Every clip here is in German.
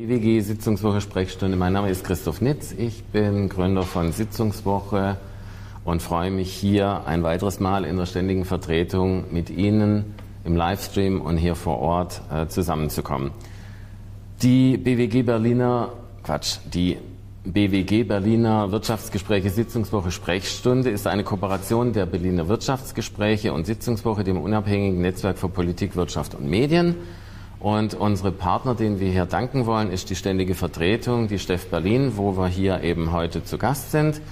BWG Sitzungswoche Sprechstunde. Mein Name ist Christoph Nitz. Ich bin Gründer von Sitzungswoche und freue mich hier ein weiteres Mal in der ständigen Vertretung mit Ihnen im Livestream und hier vor Ort äh, zusammenzukommen. Die BWG Berliner, Quatsch, die BWG Berliner Wirtschaftsgespräche Sitzungswoche Sprechstunde ist eine Kooperation der Berliner Wirtschaftsgespräche und Sitzungswoche, dem unabhängigen Netzwerk für Politik, Wirtschaft und Medien. Und unsere Partner, denen wir hier danken wollen, ist die ständige Vertretung, die Steff Berlin, wo wir hier eben heute zu Gast sind.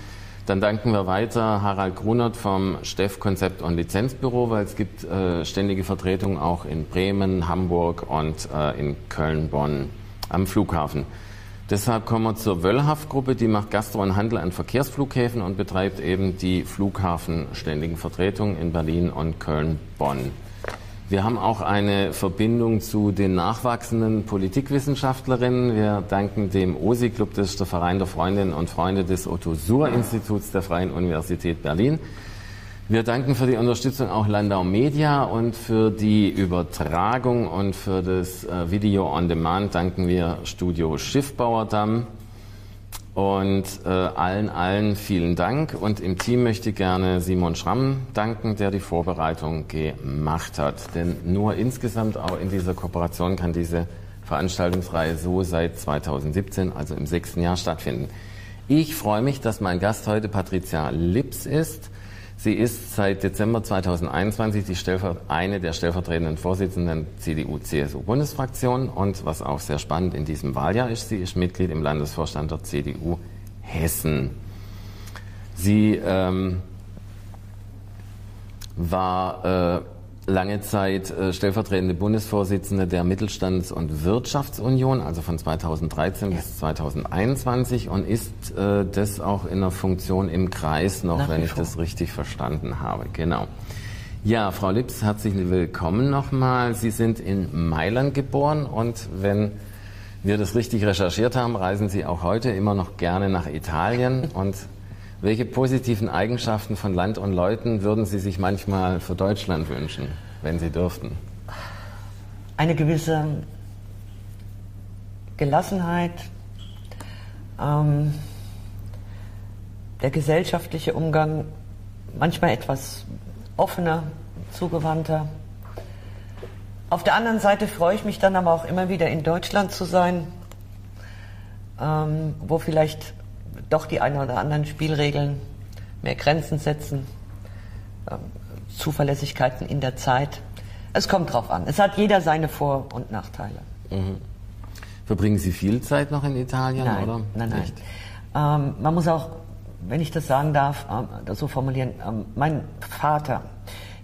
Dann danken wir weiter Harald Grunert vom Steff Konzept- und Lizenzbüro, weil es gibt äh, ständige Vertretungen auch in Bremen, Hamburg und äh, in Köln, Bonn am Flughafen. Deshalb kommen wir zur Wöllhaft-Gruppe, die macht Gastro und Handel an Verkehrsflughäfen und betreibt eben die Flughafenständigen Vertretungen in Berlin und Köln, Bonn. Wir haben auch eine Verbindung zu den nachwachsenden Politikwissenschaftlerinnen. Wir danken dem OSI-Club, das ist der Verein der Freundinnen und Freunde des Otto-Suhr-Instituts der Freien Universität Berlin. Wir danken für die Unterstützung auch Landau Media und für die Übertragung und für das äh, Video on Demand danken wir Studio Schiffbauerdamm. Und äh, allen, allen vielen Dank. Und im Team möchte ich gerne Simon Schramm danken, der die Vorbereitung gemacht hat. Denn nur insgesamt auch in dieser Kooperation kann diese Veranstaltungsreihe so seit 2017, also im sechsten Jahr, stattfinden. Ich freue mich, dass mein Gast heute Patricia Lips ist. Sie ist seit Dezember 2021 die eine der stellvertretenden Vorsitzenden CDU-CSU-Bundesfraktion und was auch sehr spannend in diesem Wahljahr ist, sie ist Mitglied im Landesvorstand der CDU Hessen. Sie ähm, war äh, lange Zeit äh, stellvertretende Bundesvorsitzende der Mittelstands- und Wirtschaftsunion, also von 2013 ja. bis 2021 und ist äh, das auch in der Funktion im Kreis noch, Nach wenn ich das richtig verstanden habe. Genau. Ja, Frau Lips, herzlich willkommen nochmal. Sie sind in Mailand geboren und wenn wir das richtig recherchiert haben, reisen Sie auch heute immer noch gerne nach Italien und welche positiven Eigenschaften von Land und Leuten würden Sie sich manchmal für Deutschland wünschen, wenn Sie dürften? Eine gewisse Gelassenheit, ähm, der gesellschaftliche Umgang manchmal etwas offener, zugewandter. Auf der anderen Seite freue ich mich dann aber auch immer wieder in Deutschland zu sein, ähm, wo vielleicht doch die ein oder anderen Spielregeln, mehr Grenzen setzen, ähm, Zuverlässigkeiten in der Zeit. Es kommt drauf an. Es hat jeder seine Vor- und Nachteile. Mhm. Verbringen Sie viel Zeit noch in Italien, nein, oder? Nein, nein. Ähm, man muss auch, wenn ich das sagen darf, ähm, so formulieren, ähm, mein Vater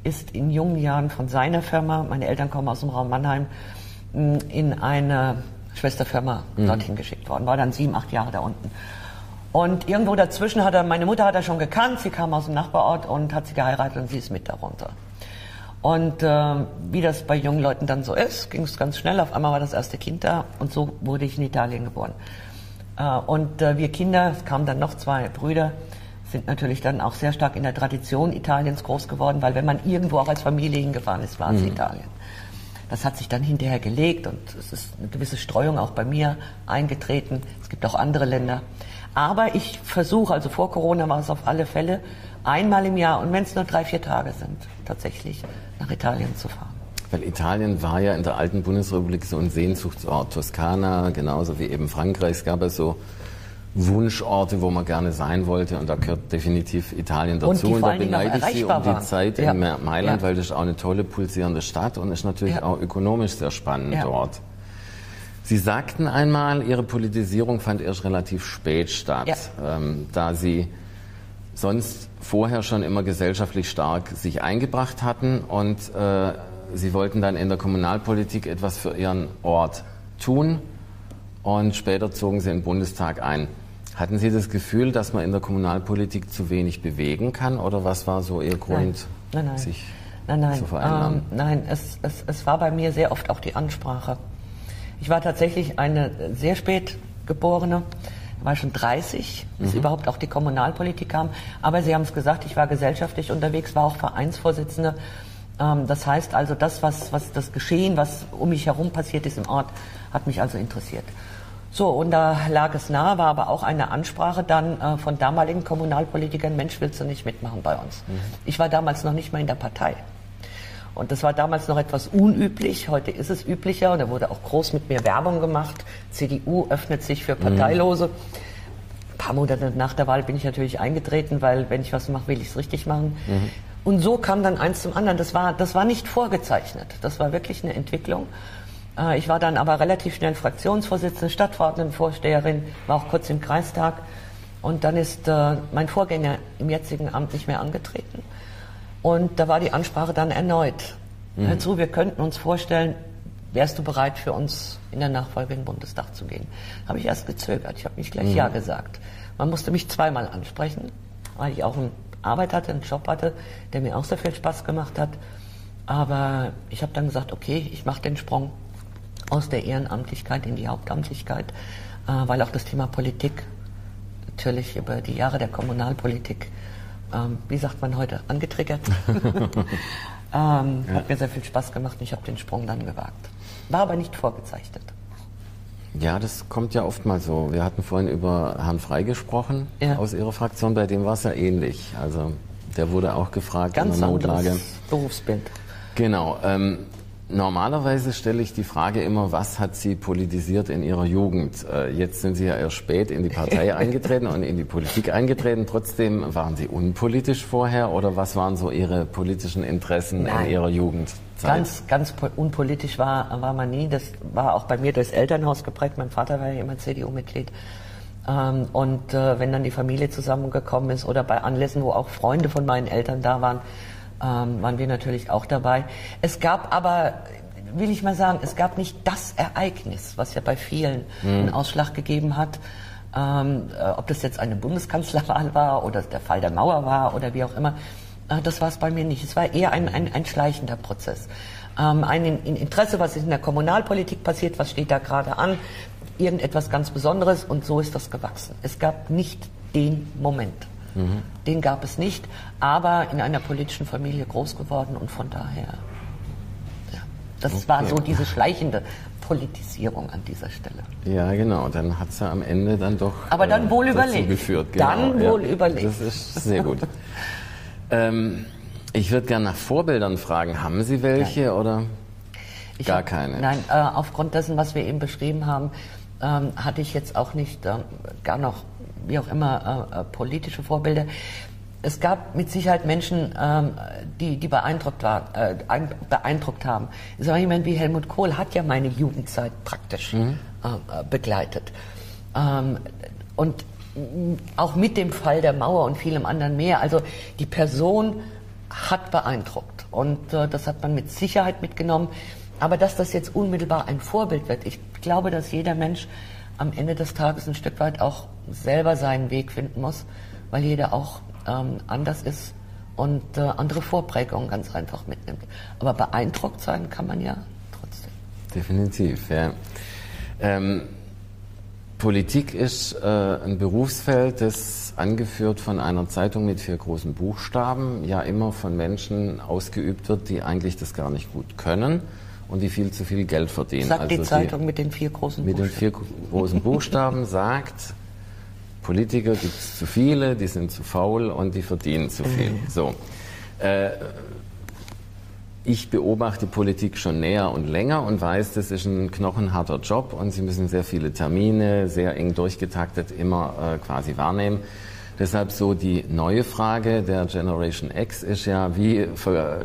ist in jungen Jahren von seiner Firma, meine Eltern kommen aus dem Raum Mannheim, in eine Schwesterfirma mhm. dorthin geschickt worden, war dann sieben, acht Jahre da unten. Und irgendwo dazwischen hat er, meine Mutter hat er schon gekannt, sie kam aus dem Nachbarort und hat sie geheiratet und sie ist mit darunter. Und äh, wie das bei jungen Leuten dann so ist, ging es ganz schnell. Auf einmal war das erste Kind da und so wurde ich in Italien geboren. Äh, und äh, wir Kinder, es kamen dann noch zwei Brüder, sind natürlich dann auch sehr stark in der Tradition Italiens groß geworden, weil wenn man irgendwo auch als Familie hingefahren ist, war es mhm. Italien. Das hat sich dann hinterher gelegt und es ist eine gewisse Streuung auch bei mir eingetreten. Es gibt auch andere Länder. Aber ich versuche, also vor Corona war es auf alle Fälle, einmal im Jahr und wenn es nur drei, vier Tage sind, tatsächlich nach Italien zu fahren. Weil Italien war ja in der alten Bundesrepublik so ein Sehnsuchtsort. Toskana, genauso wie eben Frankreich. Es gab ja so Wunschorte, wo man gerne sein wollte und da gehört definitiv Italien dazu. Und, und da beneide ich Sie um die. Zeit ja. in Mailand, ja. weil das ist auch eine tolle, pulsierende Stadt und ist natürlich ja. auch ökonomisch sehr spannend dort. Sie sagten einmal, Ihre Politisierung fand erst relativ spät statt, ja. ähm, da Sie sonst vorher schon immer gesellschaftlich stark sich eingebracht hatten und äh, Sie wollten dann in der Kommunalpolitik etwas für Ihren Ort tun und später zogen Sie in den Bundestag ein. Hatten Sie das Gefühl, dass man in der Kommunalpolitik zu wenig bewegen kann oder was war so Ihr Grund, nein, nein, nein. sich nein, nein. zu verändern? Ähm, nein, es, es, es war bei mir sehr oft auch die Ansprache. Ich war tatsächlich eine sehr spät geborene, war schon 30, bis mhm. überhaupt auch die Kommunalpolitik kam. Aber Sie haben es gesagt, ich war gesellschaftlich unterwegs, war auch Vereinsvorsitzende. Ähm, das heißt also, das, was, was das Geschehen, was um mich herum passiert ist im Ort, hat mich also interessiert. So, und da lag es nahe, war aber auch eine Ansprache dann äh, von damaligen Kommunalpolitikern, Mensch, willst du nicht mitmachen bei uns? Mhm. Ich war damals noch nicht mal in der Partei. Und das war damals noch etwas unüblich. Heute ist es üblicher und da wurde auch groß mit mir Werbung gemacht. CDU öffnet sich für Parteilose. Mhm. Ein paar Monate nach der Wahl bin ich natürlich eingetreten, weil wenn ich was mache, will ich es richtig machen. Mhm. Und so kam dann eins zum anderen. Das war, das war nicht vorgezeichnet. Das war wirklich eine Entwicklung. Äh, ich war dann aber relativ schnell Fraktionsvorsitzende, Stadtverordnetenvorsteherin, war auch kurz im Kreistag. Und dann ist äh, mein Vorgänger im jetzigen Amt nicht mehr angetreten. Und da war die Ansprache dann erneut. Mhm. Dazu, wir könnten uns vorstellen, wärst du bereit für uns in der Nachfolge in den Bundestag zu gehen? Habe ich erst gezögert. Ich habe nicht gleich mhm. Ja gesagt. Man musste mich zweimal ansprechen, weil ich auch eine Arbeit hatte, einen Job hatte, der mir auch sehr viel Spaß gemacht hat. Aber ich habe dann gesagt, okay, ich mache den Sprung aus der Ehrenamtlichkeit in die Hauptamtlichkeit, äh, weil auch das Thema Politik natürlich über die Jahre der Kommunalpolitik ähm, wie sagt man heute, angetriggert. ähm, ja. Hat mir sehr viel Spaß gemacht und ich habe den Sprung dann gewagt. War aber nicht vorgezeichnet. Ja, das kommt ja oft mal so. Wir hatten vorhin über Herrn Frei gesprochen ja. aus Ihrer Fraktion, bei dem war es ja ähnlich. Also der wurde auch gefragt Ganz in der Notlage. Berufsbild. Genau. Ähm, Normalerweise stelle ich die Frage immer, was hat Sie politisiert in Ihrer Jugend? Äh, jetzt sind Sie ja erst spät in die Partei eingetreten und in die Politik eingetreten. Trotzdem waren Sie unpolitisch vorher oder was waren so Ihre politischen Interessen Nein. in Ihrer Jugendzeit? Ganz, ganz unpolitisch war, war man nie. Das war auch bei mir durchs Elternhaus geprägt. Mein Vater war ja immer CDU-Mitglied. Ähm, und äh, wenn dann die Familie zusammengekommen ist oder bei Anlässen, wo auch Freunde von meinen Eltern da waren, ähm, waren wir natürlich auch dabei. Es gab aber, will ich mal sagen, es gab nicht das Ereignis, was ja bei vielen mhm. einen Ausschlag gegeben hat. Ähm, äh, ob das jetzt eine Bundeskanzlerwahl war oder der Fall der Mauer war oder wie auch immer, äh, das war es bei mir nicht. Es war eher ein, ein, ein schleichender Prozess. Ähm, ein Interesse, was ist in der Kommunalpolitik passiert, was steht da gerade an, irgendetwas ganz Besonderes und so ist das gewachsen. Es gab nicht den Moment. Mhm. Den gab es nicht, aber in einer politischen Familie groß geworden und von daher, ja, das okay. war so diese schleichende Politisierung an dieser Stelle. Ja, genau. Dann hat es ja am Ende dann doch. Aber dann äh, wohl überlegt. Geführt. Genau. Dann wohl ja, überlegt. Das ist sehr gut. ähm, ich würde gerne nach Vorbildern fragen. Haben Sie welche Nein. oder ich gar hab, keine? Nein, äh, aufgrund dessen, was wir eben beschrieben haben, ähm, hatte ich jetzt auch nicht äh, gar noch wie auch immer, äh, äh, politische Vorbilder. Es gab mit Sicherheit Menschen, ähm, die, die beeindruckt, war, äh, beeindruckt haben. So jemand wie Helmut Kohl hat ja meine Jugendzeit praktisch mhm. äh, begleitet. Ähm, und auch mit dem Fall der Mauer und vielem anderen mehr. Also die Person hat beeindruckt und äh, das hat man mit Sicherheit mitgenommen. Aber dass das jetzt unmittelbar ein Vorbild wird, ich glaube, dass jeder Mensch am Ende des Tages ein Stück weit auch selber seinen Weg finden muss, weil jeder auch ähm, anders ist und äh, andere Vorprägungen ganz einfach mitnimmt. Aber beeindruckt sein kann man ja trotzdem. Definitiv, ja. Ähm, Politik ist äh, ein Berufsfeld, das angeführt von einer Zeitung mit vier großen Buchstaben, ja immer von Menschen ausgeübt wird, die eigentlich das gar nicht gut können und die viel zu viel Geld verdienen. Sagt also die Zeitung mit den vier großen Buchstaben. Mit den vier großen Buchstaben sagt, Politiker gibt es zu viele, die sind zu faul und die verdienen zu viel. Mhm. So. Äh, ich beobachte Politik schon näher und länger und weiß, das ist ein knochenharter Job und Sie müssen sehr viele Termine, sehr eng durchgetaktet immer äh, quasi wahrnehmen. Deshalb so die neue Frage der Generation X ist ja, wie,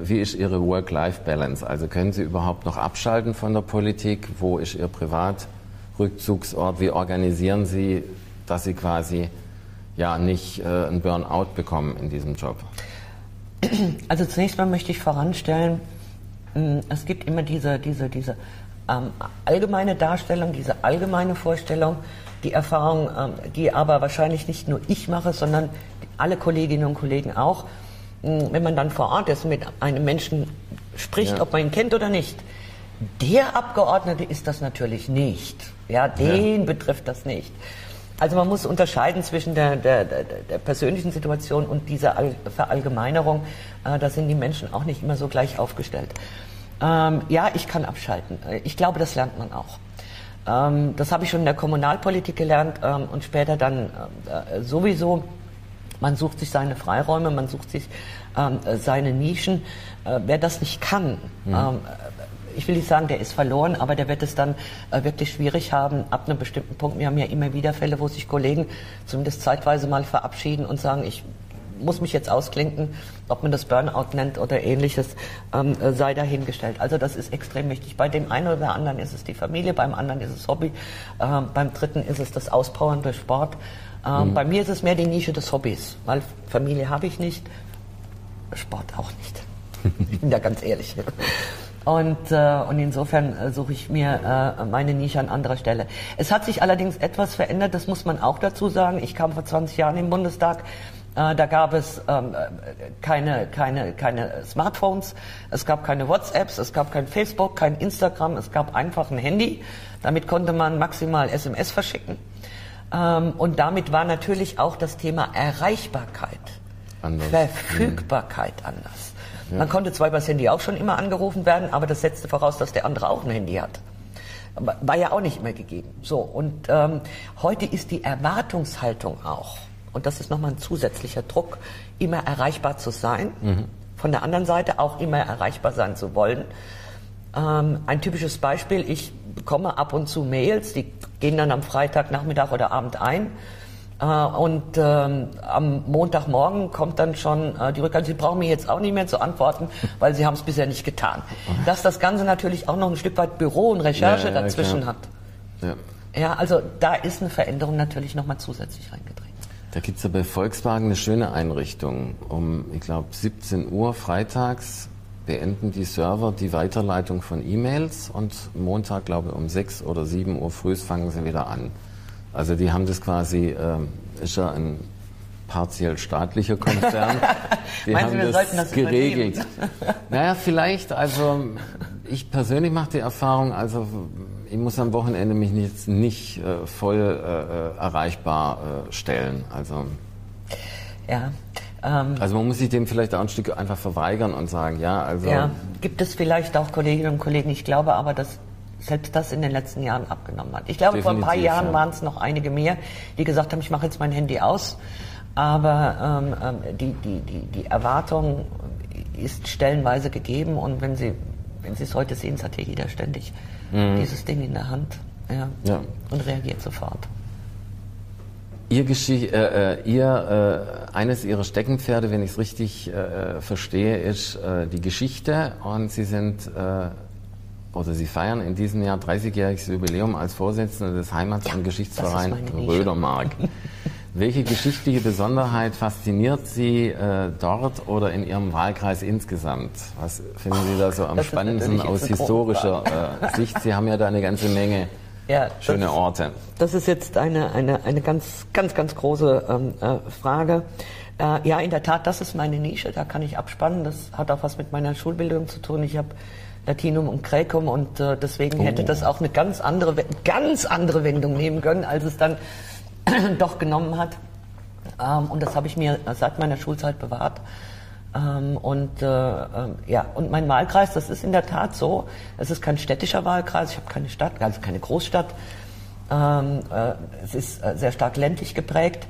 wie ist Ihre Work-Life-Balance? Also können Sie überhaupt noch abschalten von der Politik? Wo ist Ihr Privatrückzugsort? Wie organisieren Sie, dass Sie quasi ja nicht äh, einen Burnout bekommen in diesem Job? Also zunächst mal möchte ich voranstellen, hm, es gibt immer diese, diese, diese ähm, allgemeine Darstellung, diese allgemeine Vorstellung, die Erfahrung, ähm, die aber wahrscheinlich nicht nur ich mache, sondern alle Kolleginnen und Kollegen auch, hm, wenn man dann vor Ort ist und mit einem Menschen spricht, ja. ob man ihn kennt oder nicht. Der Abgeordnete ist das natürlich nicht. Ja, den ja. betrifft das nicht. Also man muss unterscheiden zwischen der, der, der, der persönlichen Situation und dieser Verallgemeinerung. Äh, da sind die Menschen auch nicht immer so gleich aufgestellt. Ähm, ja, ich kann abschalten. Ich glaube, das lernt man auch. Ähm, das habe ich schon in der Kommunalpolitik gelernt ähm, und später dann äh, sowieso. Man sucht sich seine Freiräume, man sucht sich ähm, seine Nischen. Äh, wer das nicht kann, mhm. ähm, ich will nicht sagen, der ist verloren, aber der wird es dann äh, wirklich schwierig haben ab einem bestimmten Punkt. Wir haben ja immer wieder Fälle, wo sich Kollegen zumindest zeitweise mal verabschieden und sagen, ich muss mich jetzt ausklinken, ob man das Burnout nennt oder ähnliches, ähm, äh, sei dahingestellt. Also das ist extrem wichtig. Bei dem einen oder anderen ist es die Familie, beim anderen ist es Hobby, ähm, beim dritten ist es das Auspowern durch Sport. Ähm, mhm. Bei mir ist es mehr die Nische des Hobbys, weil Familie habe ich nicht, Sport auch nicht. Ich bin da ganz ehrlich. Und, äh, und insofern äh, suche ich mir äh, meine Nische an anderer Stelle. Es hat sich allerdings etwas verändert, das muss man auch dazu sagen. Ich kam vor 20 Jahren im Bundestag. Äh, da gab es ähm, keine, keine, keine Smartphones, es gab keine WhatsApps, es gab kein Facebook, kein Instagram, es gab einfach ein Handy. Damit konnte man maximal SMS verschicken. Ähm, und damit war natürlich auch das Thema Erreichbarkeit, anders. Verfügbarkeit mhm. anders. Ja. Man konnte zwar über das Handy auch schon immer angerufen werden, aber das setzte voraus, dass der andere auch ein Handy hat. War ja auch nicht immer gegeben. So, und ähm, heute ist die Erwartungshaltung auch, und das ist nochmal ein zusätzlicher Druck, immer erreichbar zu sein. Mhm. Von der anderen Seite auch immer erreichbar sein zu wollen. Ähm, ein typisches Beispiel, ich bekomme ab und zu Mails, die gehen dann am Freitag, Nachmittag oder Abend ein. Äh, und ähm, am Montagmorgen kommt dann schon äh, die Rückkehr. Sie brauchen mir jetzt auch nicht mehr zu antworten, weil Sie haben es bisher nicht getan. Dass das Ganze natürlich auch noch ein Stück weit Büro und Recherche ja, ja, dazwischen klar. hat. Ja. ja, also da ist eine Veränderung natürlich nochmal zusätzlich reingetreten. Da gibt es ja bei Volkswagen eine schöne Einrichtung. Um, ich glaube, 17 Uhr freitags beenden die Server die Weiterleitung von E-Mails und Montag, glaube ich, um 6 oder 7 Uhr früh fangen sie wieder an. Also die haben das quasi, äh, ist ja ein partiell staatlicher Konzern. Die haben Sie, das, das geregelt. naja, vielleicht, also ich persönlich mache die Erfahrung, also ich muss am Wochenende mich nicht, nicht äh, voll äh, äh erreichbar äh, stellen. Also, ja, ähm, also man muss sich dem vielleicht auch ein Stück einfach verweigern und sagen, ja, also. Ja, gibt es vielleicht auch Kolleginnen und Kollegen, ich glaube aber, dass selbst das in den letzten Jahren abgenommen hat. Ich glaube, Definitiv, vor ein paar Jahren ja. waren es noch einige mehr, die gesagt haben, ich mache jetzt mein Handy aus. Aber ähm, ähm, die, die, die, die Erwartung ist stellenweise gegeben und wenn Sie, wenn Sie es heute sehen, es hat hier jeder ständig mhm. dieses Ding in der Hand ja, ja. und reagiert sofort. Ihr, Geschichte, äh, äh, ihr äh, eines Ihrer Steckenpferde, wenn ich es richtig äh, verstehe, ist äh, die Geschichte und Sie sind äh, oder Sie feiern in diesem Jahr 30-jähriges Jubiläum als Vorsitzende des Heimats- ja, und Geschichtsvereins Rödermark. Welche geschichtliche Besonderheit fasziniert Sie äh, dort oder in Ihrem Wahlkreis insgesamt? Was finden Sie da so am spannendsten aus historischer äh, Sicht? Sie haben ja da eine ganze Menge ja, schöne das, Orte. Das ist jetzt eine, eine, eine ganz, ganz, ganz große ähm, äh, Frage. Äh, ja, in der Tat, das ist meine Nische, da kann ich abspannen. Das hat auch was mit meiner Schulbildung zu tun. Ich habe Latinum und Graecum und äh, deswegen oh. hätte das auch eine ganz andere, ganz andere Wendung nehmen können, als es dann doch genommen hat. Ähm, und das habe ich mir seit meiner Schulzeit bewahrt. Ähm, und äh, äh, ja, und mein Wahlkreis, das ist in der Tat so. Es ist kein städtischer Wahlkreis. Ich habe keine Stadt, also keine Großstadt. Ähm, äh, es ist äh, sehr stark ländlich geprägt.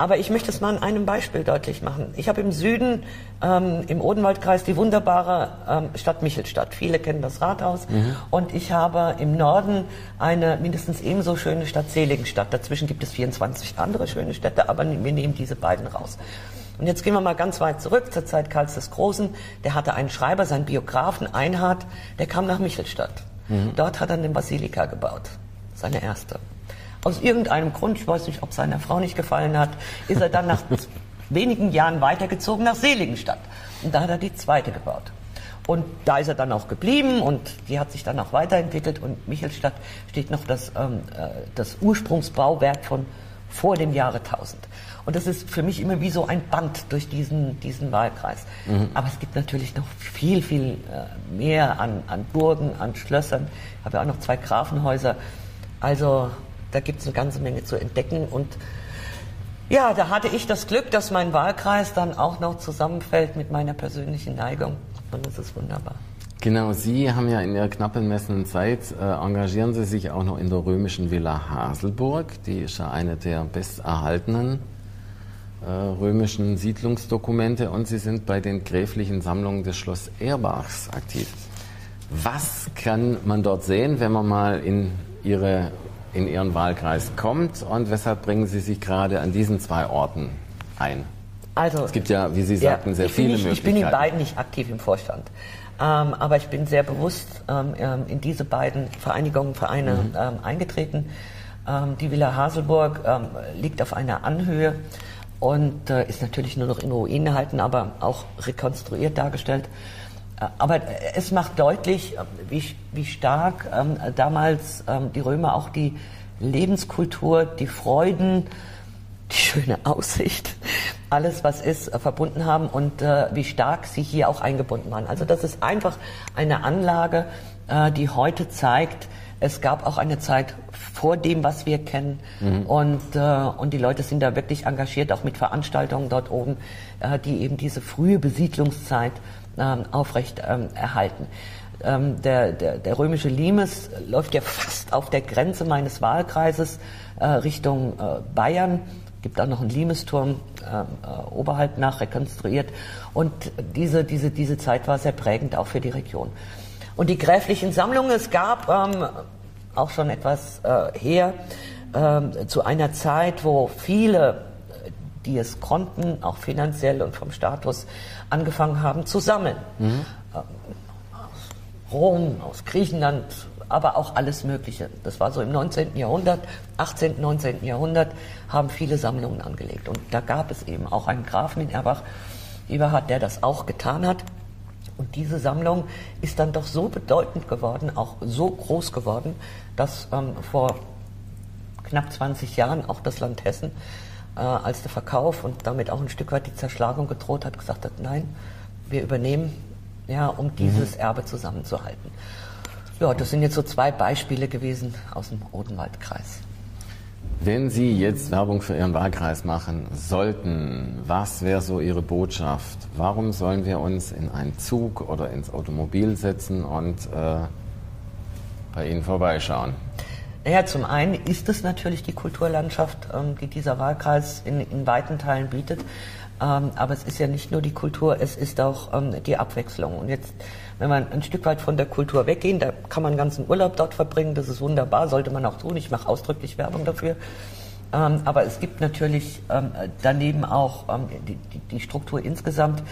Aber ich möchte es mal an einem Beispiel deutlich machen. Ich habe im Süden, ähm, im Odenwaldkreis, die wunderbare ähm, Stadt Michelstadt. Viele kennen das Rathaus. Mhm. Und ich habe im Norden eine mindestens ebenso schöne Stadt Seligenstadt. Dazwischen gibt es 24 andere schöne Städte, aber wir nehmen diese beiden raus. Und jetzt gehen wir mal ganz weit zurück zur Zeit Karls des Großen. Der hatte einen Schreiber, seinen Biografen Einhard, der kam nach Michelstadt. Mhm. Dort hat er eine Basilika gebaut. Seine erste. Aus irgendeinem Grund, ich weiß nicht, ob seiner Frau nicht gefallen hat, ist er dann nach wenigen Jahren weitergezogen nach Seligenstadt. Und da hat er die zweite gebaut. Und da ist er dann auch geblieben und die hat sich dann auch weiterentwickelt. Und Michelstadt steht noch das, ähm, äh, das Ursprungsbauwerk von vor dem Jahre 1000. Und das ist für mich immer wie so ein Band durch diesen, diesen Wahlkreis. Mhm. Aber es gibt natürlich noch viel, viel äh, mehr an, an Burgen, an Schlössern. Ich habe ja auch noch zwei Grafenhäuser. Also da gibt es eine ganze Menge zu entdecken. Und ja, da hatte ich das Glück, dass mein Wahlkreis dann auch noch zusammenfällt mit meiner persönlichen Neigung. Und das ist wunderbar. Genau, Sie haben ja in Ihrer knapp bemessenen Zeit, äh, engagieren Sie sich auch noch in der römischen Villa Haselburg. Die ist ja eine der besterhaltenen äh, römischen Siedlungsdokumente und Sie sind bei den gräflichen Sammlungen des Schloss Erbachs aktiv. Was kann man dort sehen, wenn man mal in, Ihre, in Ihren Wahlkreis kommt und weshalb bringen Sie sich gerade an diesen zwei Orten ein? Also, es gibt ja, wie Sie sagten, ja, sehr viele nicht, Möglichkeiten. Ich bin in beiden nicht aktiv im Vorstand. Ähm, aber ich bin sehr bewusst ähm, ähm, in diese beiden Vereinigungen, Vereine mhm. ähm, eingetreten. Ähm, die Villa Haselburg ähm, liegt auf einer Anhöhe und äh, ist natürlich nur noch in Ruinen erhalten, aber auch rekonstruiert dargestellt. Äh, aber es macht deutlich, äh, wie, wie stark damals die Römer auch die Lebenskultur, die Freuden, die schöne Aussicht, alles was ist, äh, verbunden haben und äh, wie stark sie hier auch eingebunden waren. Also das ist einfach eine Anlage, äh, die heute zeigt, es gab auch eine Zeit vor dem, was wir kennen. Mhm. Und, äh, und die Leute sind da wirklich engagiert, auch mit Veranstaltungen dort oben, äh, die eben diese frühe Besiedlungszeit äh, aufrecht ähm, erhalten. Ähm, der, der, der römische Limes läuft ja fast auf der Grenze meines Wahlkreises äh, Richtung äh, Bayern gibt auch noch einen Limesturm äh, oberhalb nach rekonstruiert. Und diese, diese, diese Zeit war sehr prägend auch für die Region. Und die gräflichen Sammlungen, es gab ähm, auch schon etwas äh, her, äh, zu einer Zeit, wo viele, die es konnten, auch finanziell und vom Status, angefangen haben zu sammeln. Mhm. Ähm, aus Rom, aus Griechenland, aber auch alles Mögliche. Das war so im 19. Jahrhundert, 18., 19. Jahrhundert haben viele Sammlungen angelegt. Und da gab es eben auch einen Grafen in Erbach, Eberhard, der das auch getan hat. Und diese Sammlung ist dann doch so bedeutend geworden, auch so groß geworden, dass ähm, vor knapp 20 Jahren auch das Land Hessen, äh, als der Verkauf und damit auch ein Stück weit die Zerschlagung gedroht hat, gesagt hat, nein, wir übernehmen, ja, um dieses mhm. Erbe zusammenzuhalten. Ja, das sind jetzt so zwei Beispiele gewesen aus dem Odenwaldkreis. Wenn Sie jetzt Werbung für Ihren Wahlkreis machen sollten, was wäre so Ihre Botschaft? Warum sollen wir uns in einen Zug oder ins Automobil setzen und äh, bei Ihnen vorbeischauen? Naja, zum einen ist es natürlich die Kulturlandschaft, ähm, die dieser Wahlkreis in, in weiten Teilen bietet. Ähm, aber es ist ja nicht nur die Kultur, es ist auch ähm, die Abwechslung. Und jetzt wenn man ein Stück weit von der Kultur weggehen, da kann man ganzen Urlaub dort verbringen, das ist wunderbar, sollte man auch tun. Ich mache ausdrücklich Werbung dafür. Ähm, aber es gibt natürlich ähm, daneben auch ähm, die, die, Struktur insgesamt.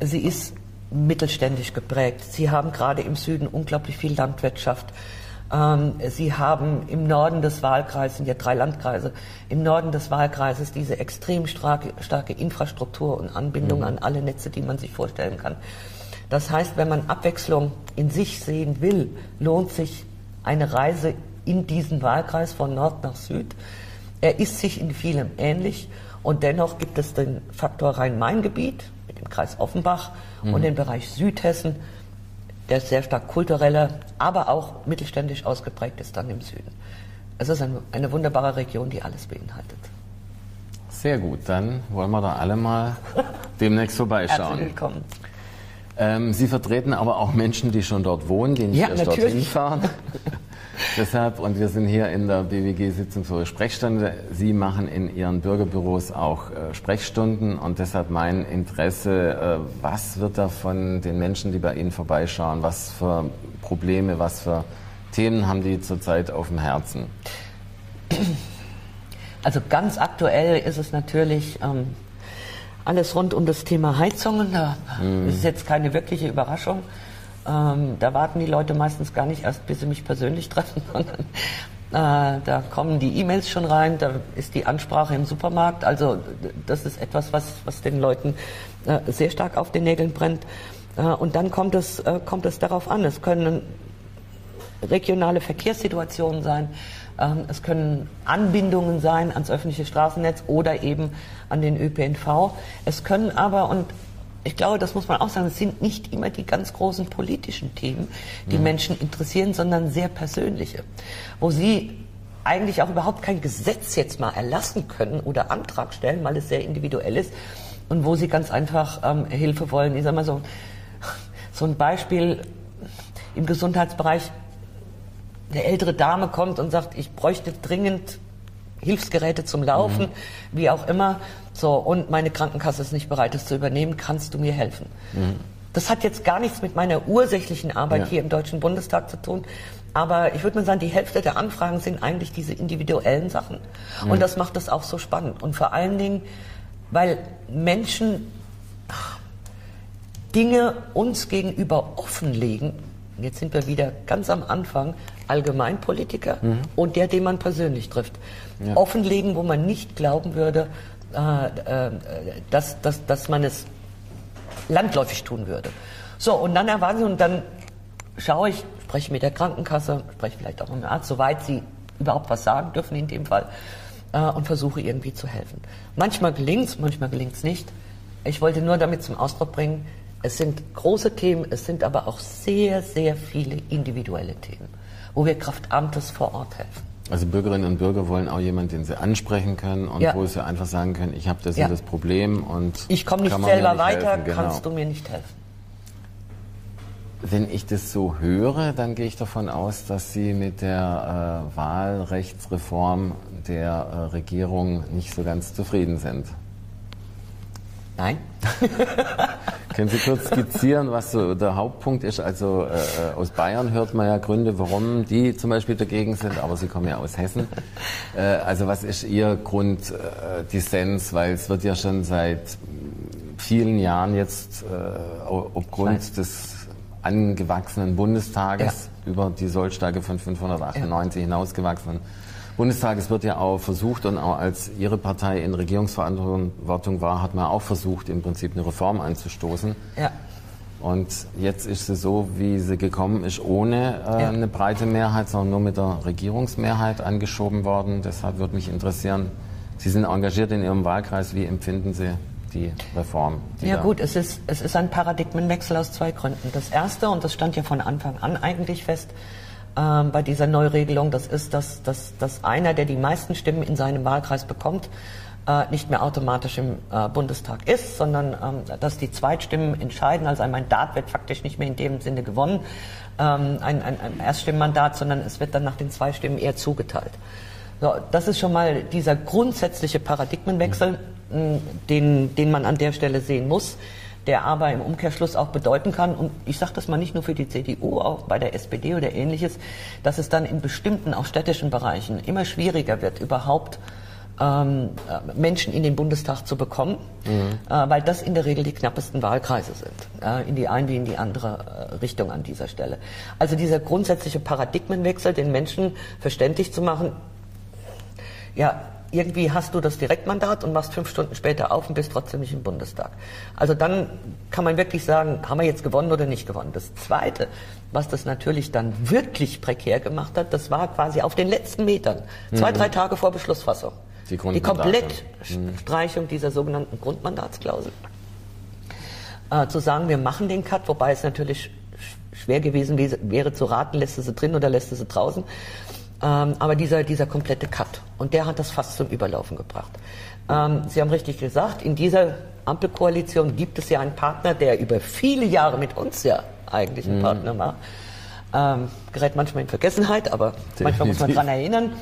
Sie ist mittelständisch geprägt. Sie haben gerade im Süden unglaublich viel Landwirtschaft. Ähm, Sie haben im Norden des Wahlkreises, sind ja drei Landkreise, im Norden des Wahlkreises diese extrem starke, starke Infrastruktur und Anbindung mhm. an alle Netze, die man sich vorstellen kann. Das heißt, wenn man Abwechslung in sich sehen will, lohnt sich eine Reise in diesen Wahlkreis von Nord nach Süd. Er ist sich in vielem ähnlich und dennoch gibt es den Faktor Rhein-Main-Gebiet mit dem Kreis Offenbach mhm. und den Bereich Südhessen, der sehr stark kultureller, aber auch mittelständisch ausgeprägt ist dann im Süden. Es ist eine, eine wunderbare Region, die alles beinhaltet. Sehr gut, dann wollen wir da alle mal demnächst vorbeischauen. Herzlich willkommen. Ähm, Sie vertreten aber auch Menschen, die schon dort wohnen, die nicht ja, erst natürlich. dorthin fahren. Deshalb, und wir sind hier in der BWG-Sitzung für Sprechstunde. Sie machen in Ihren Bürgerbüros auch äh, Sprechstunden und deshalb mein Interesse, äh, was wird da von den Menschen, die bei Ihnen vorbeischauen, was für Probleme, was für Themen haben die zurzeit auf dem Herzen? Also ganz aktuell ist es natürlich ähm, alles rund um das Thema Heizungen. Da mhm. ist jetzt keine wirkliche Überraschung. Ähm, da warten die Leute meistens gar nicht erst, bis sie mich persönlich treffen, sondern äh, da kommen die E-Mails schon rein, da ist die Ansprache im Supermarkt. Also das ist etwas, was, was den Leuten äh, sehr stark auf den Nägeln brennt. Äh, und dann kommt es, äh, kommt es darauf an. Es können regionale Verkehrssituationen sein. Ähm, es können Anbindungen sein ans öffentliche Straßennetz oder eben an den ÖPNV. Es können aber, und ich glaube, das muss man auch sagen, es sind nicht immer die ganz großen politischen Themen, die mhm. Menschen interessieren, sondern sehr persönliche, wo sie eigentlich auch überhaupt kein Gesetz jetzt mal erlassen können oder Antrag stellen, weil es sehr individuell ist und wo sie ganz einfach ähm, Hilfe wollen. Ich sage mal so, so ein Beispiel, im Gesundheitsbereich eine ältere Dame kommt und sagt, ich bräuchte dringend Hilfsgeräte zum Laufen, mhm. wie auch immer. So, und meine Krankenkasse ist nicht bereit, das zu übernehmen. Kannst du mir helfen? Mhm. Das hat jetzt gar nichts mit meiner ursächlichen Arbeit ja. hier im Deutschen Bundestag zu tun. Aber ich würde mal sagen, die Hälfte der Anfragen sind eigentlich diese individuellen Sachen. Mhm. Und das macht das auch so spannend. Und vor allen Dingen, weil Menschen Dinge uns gegenüber offenlegen. Jetzt sind wir wieder ganz am Anfang. Allgemeinpolitiker mhm. und der, den man persönlich trifft. Ja. Offenlegen, wo man nicht glauben würde, äh, äh, dass, dass, dass man es landläufig tun würde. So, und dann erwarten sie, und dann schaue ich, spreche mit der Krankenkasse, spreche vielleicht auch mit dem Arzt, soweit sie überhaupt was sagen dürfen in dem Fall, äh, und versuche irgendwie zu helfen. Manchmal gelingt es, manchmal gelingt es nicht. Ich wollte nur damit zum Ausdruck bringen, es sind große Themen, es sind aber auch sehr, sehr viele individuelle Themen, wo wir Kraft Amtes vor Ort helfen. Also Bürgerinnen und Bürger wollen auch jemanden, den sie ansprechen können und ja. wo sie einfach sagen können, ich habe das ja. das Problem und ich komme nicht selber nicht weiter, genau. kannst du mir nicht helfen? Wenn ich das so höre, dann gehe ich davon aus, dass Sie mit der äh, Wahlrechtsreform der äh, Regierung nicht so ganz zufrieden sind. Nein. Können Sie kurz skizzieren, was so der Hauptpunkt ist? Also äh, äh, aus Bayern hört man ja Gründe, warum die zum Beispiel dagegen sind, aber Sie kommen ja aus Hessen. Äh, also was ist Ihr Grunddissens? Weil es wird ja schon seit vielen Jahren jetzt äh, aufgrund des angewachsenen Bundestages ja. über die Sollstärke von 598 ja. hinausgewachsenen Bundestages wird ja auch versucht und auch als Ihre Partei in Regierungsverantwortung war, hat man auch versucht, im Prinzip eine Reform anzustoßen. Ja. Und jetzt ist sie so, wie sie gekommen ist, ohne äh, ja. eine breite Mehrheit, sondern nur mit der Regierungsmehrheit angeschoben worden. Deshalb würde mich interessieren, Sie sind engagiert in Ihrem Wahlkreis. Wie empfinden Sie die Reform? Die ja gut, es ist, es ist ein Paradigmenwechsel aus zwei Gründen. Das erste, und das stand ja von Anfang an eigentlich fest, ähm, bei dieser Neuregelung. Das ist, dass, dass, dass einer, der die meisten Stimmen in seinem Wahlkreis bekommt, äh, nicht mehr automatisch im äh, Bundestag ist, sondern ähm, dass die Zweitstimmen entscheiden. Also ein Mandat wird faktisch nicht mehr in dem Sinne gewonnen, ähm, ein, ein, ein Erststimmenmandat, sondern es wird dann nach den zwei Stimmen eher zugeteilt. So, das ist schon mal dieser grundsätzliche Paradigmenwechsel, mh, den, den man an der Stelle sehen muss der aber im Umkehrschluss auch bedeuten kann, und ich sage das mal nicht nur für die CDU, auch bei der SPD oder ähnliches, dass es dann in bestimmten, auch städtischen Bereichen immer schwieriger wird, überhaupt ähm, Menschen in den Bundestag zu bekommen, mhm. äh, weil das in der Regel die knappesten Wahlkreise sind, äh, in die eine wie in die andere äh, Richtung an dieser Stelle. Also dieser grundsätzliche Paradigmenwechsel, den Menschen verständlich zu machen, ja, irgendwie hast du das Direktmandat und machst fünf Stunden später auf und bist trotzdem nicht im Bundestag. Also dann kann man wirklich sagen, haben wir jetzt gewonnen oder nicht gewonnen. Das Zweite, was das natürlich dann wirklich prekär gemacht hat, das war quasi auf den letzten Metern, zwei, mhm. drei Tage vor Beschlussfassung. Die, die Komplettstreichung mhm. dieser sogenannten Grundmandatsklausel. Äh, zu sagen, wir machen den Cut, wobei es natürlich schwer gewesen wäre zu raten, lässt du sie drin oder lässt du sie draußen. Ähm, aber dieser, dieser komplette Cut. Und der hat das fast zum Überlaufen gebracht. Ähm, Sie haben richtig gesagt, in dieser Ampelkoalition gibt es ja einen Partner, der über viele Jahre mit uns ja eigentlich ein mhm. Partner war. Ähm, gerät manchmal in Vergessenheit, aber Definitiv. manchmal muss man dran erinnern.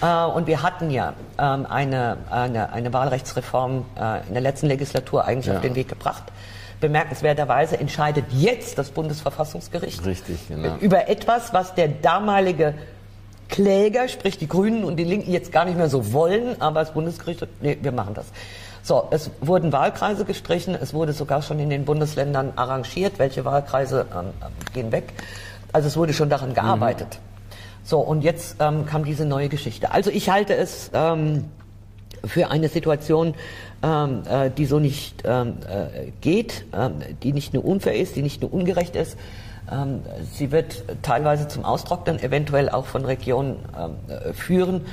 Äh, und wir hatten ja ähm, eine, eine, eine Wahlrechtsreform äh, in der letzten Legislatur eigentlich ja. auf den Weg gebracht. Bemerkenswerterweise entscheidet jetzt das Bundesverfassungsgericht Richtig, genau. über etwas, was der damalige Kläger, sprich die Grünen und die Linken jetzt gar nicht mehr so wollen, aber das Bundesgericht, nee, wir machen das. So, es wurden Wahlkreise gestrichen, es wurde sogar schon in den Bundesländern arrangiert, welche Wahlkreise ähm, gehen weg. Also es wurde schon daran gearbeitet. Mhm. So, und jetzt ähm, kam diese neue Geschichte. Also ich halte es ähm, für eine Situation, ähm, äh, die so nicht ähm, äh, geht, ähm, die nicht nur unfair ist, die nicht nur ungerecht ist, sie wird teilweise zum Austrocknen, eventuell auch von Regionen ähm, führen.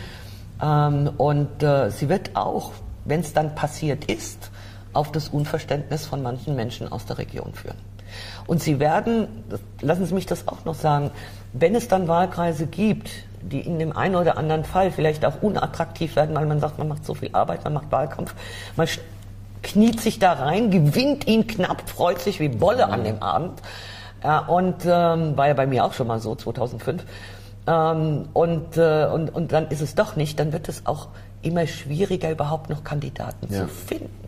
Ähm, und äh, sie wird auch, wenn es dann passiert ist, auf das Unverständnis von manchen Menschen aus der Region führen. Und sie werden, lassen Sie mich das auch noch sagen, wenn es dann Wahlkreise gibt, die in dem einen oder anderen Fall vielleicht auch unattraktiv werden, weil man sagt, man macht so viel Arbeit, man macht Wahlkampf, man kniet sich da rein, gewinnt ihn knapp, freut sich wie Bolle an dem Abend und ähm, war ja bei mir auch schon mal so, 2005. Ähm, und, äh, und, und dann ist es doch nicht, dann wird es auch immer schwieriger, überhaupt noch Kandidaten ja. zu finden.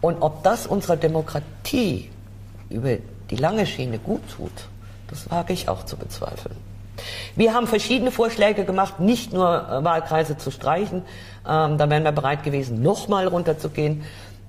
Und ob das unserer Demokratie über die lange Schiene gut tut, das wage ich auch zu bezweifeln. Wir haben verschiedene Vorschläge gemacht, nicht nur äh, Wahlkreise zu streichen. Ähm, da wären wir bereit gewesen, nochmal runterzugehen.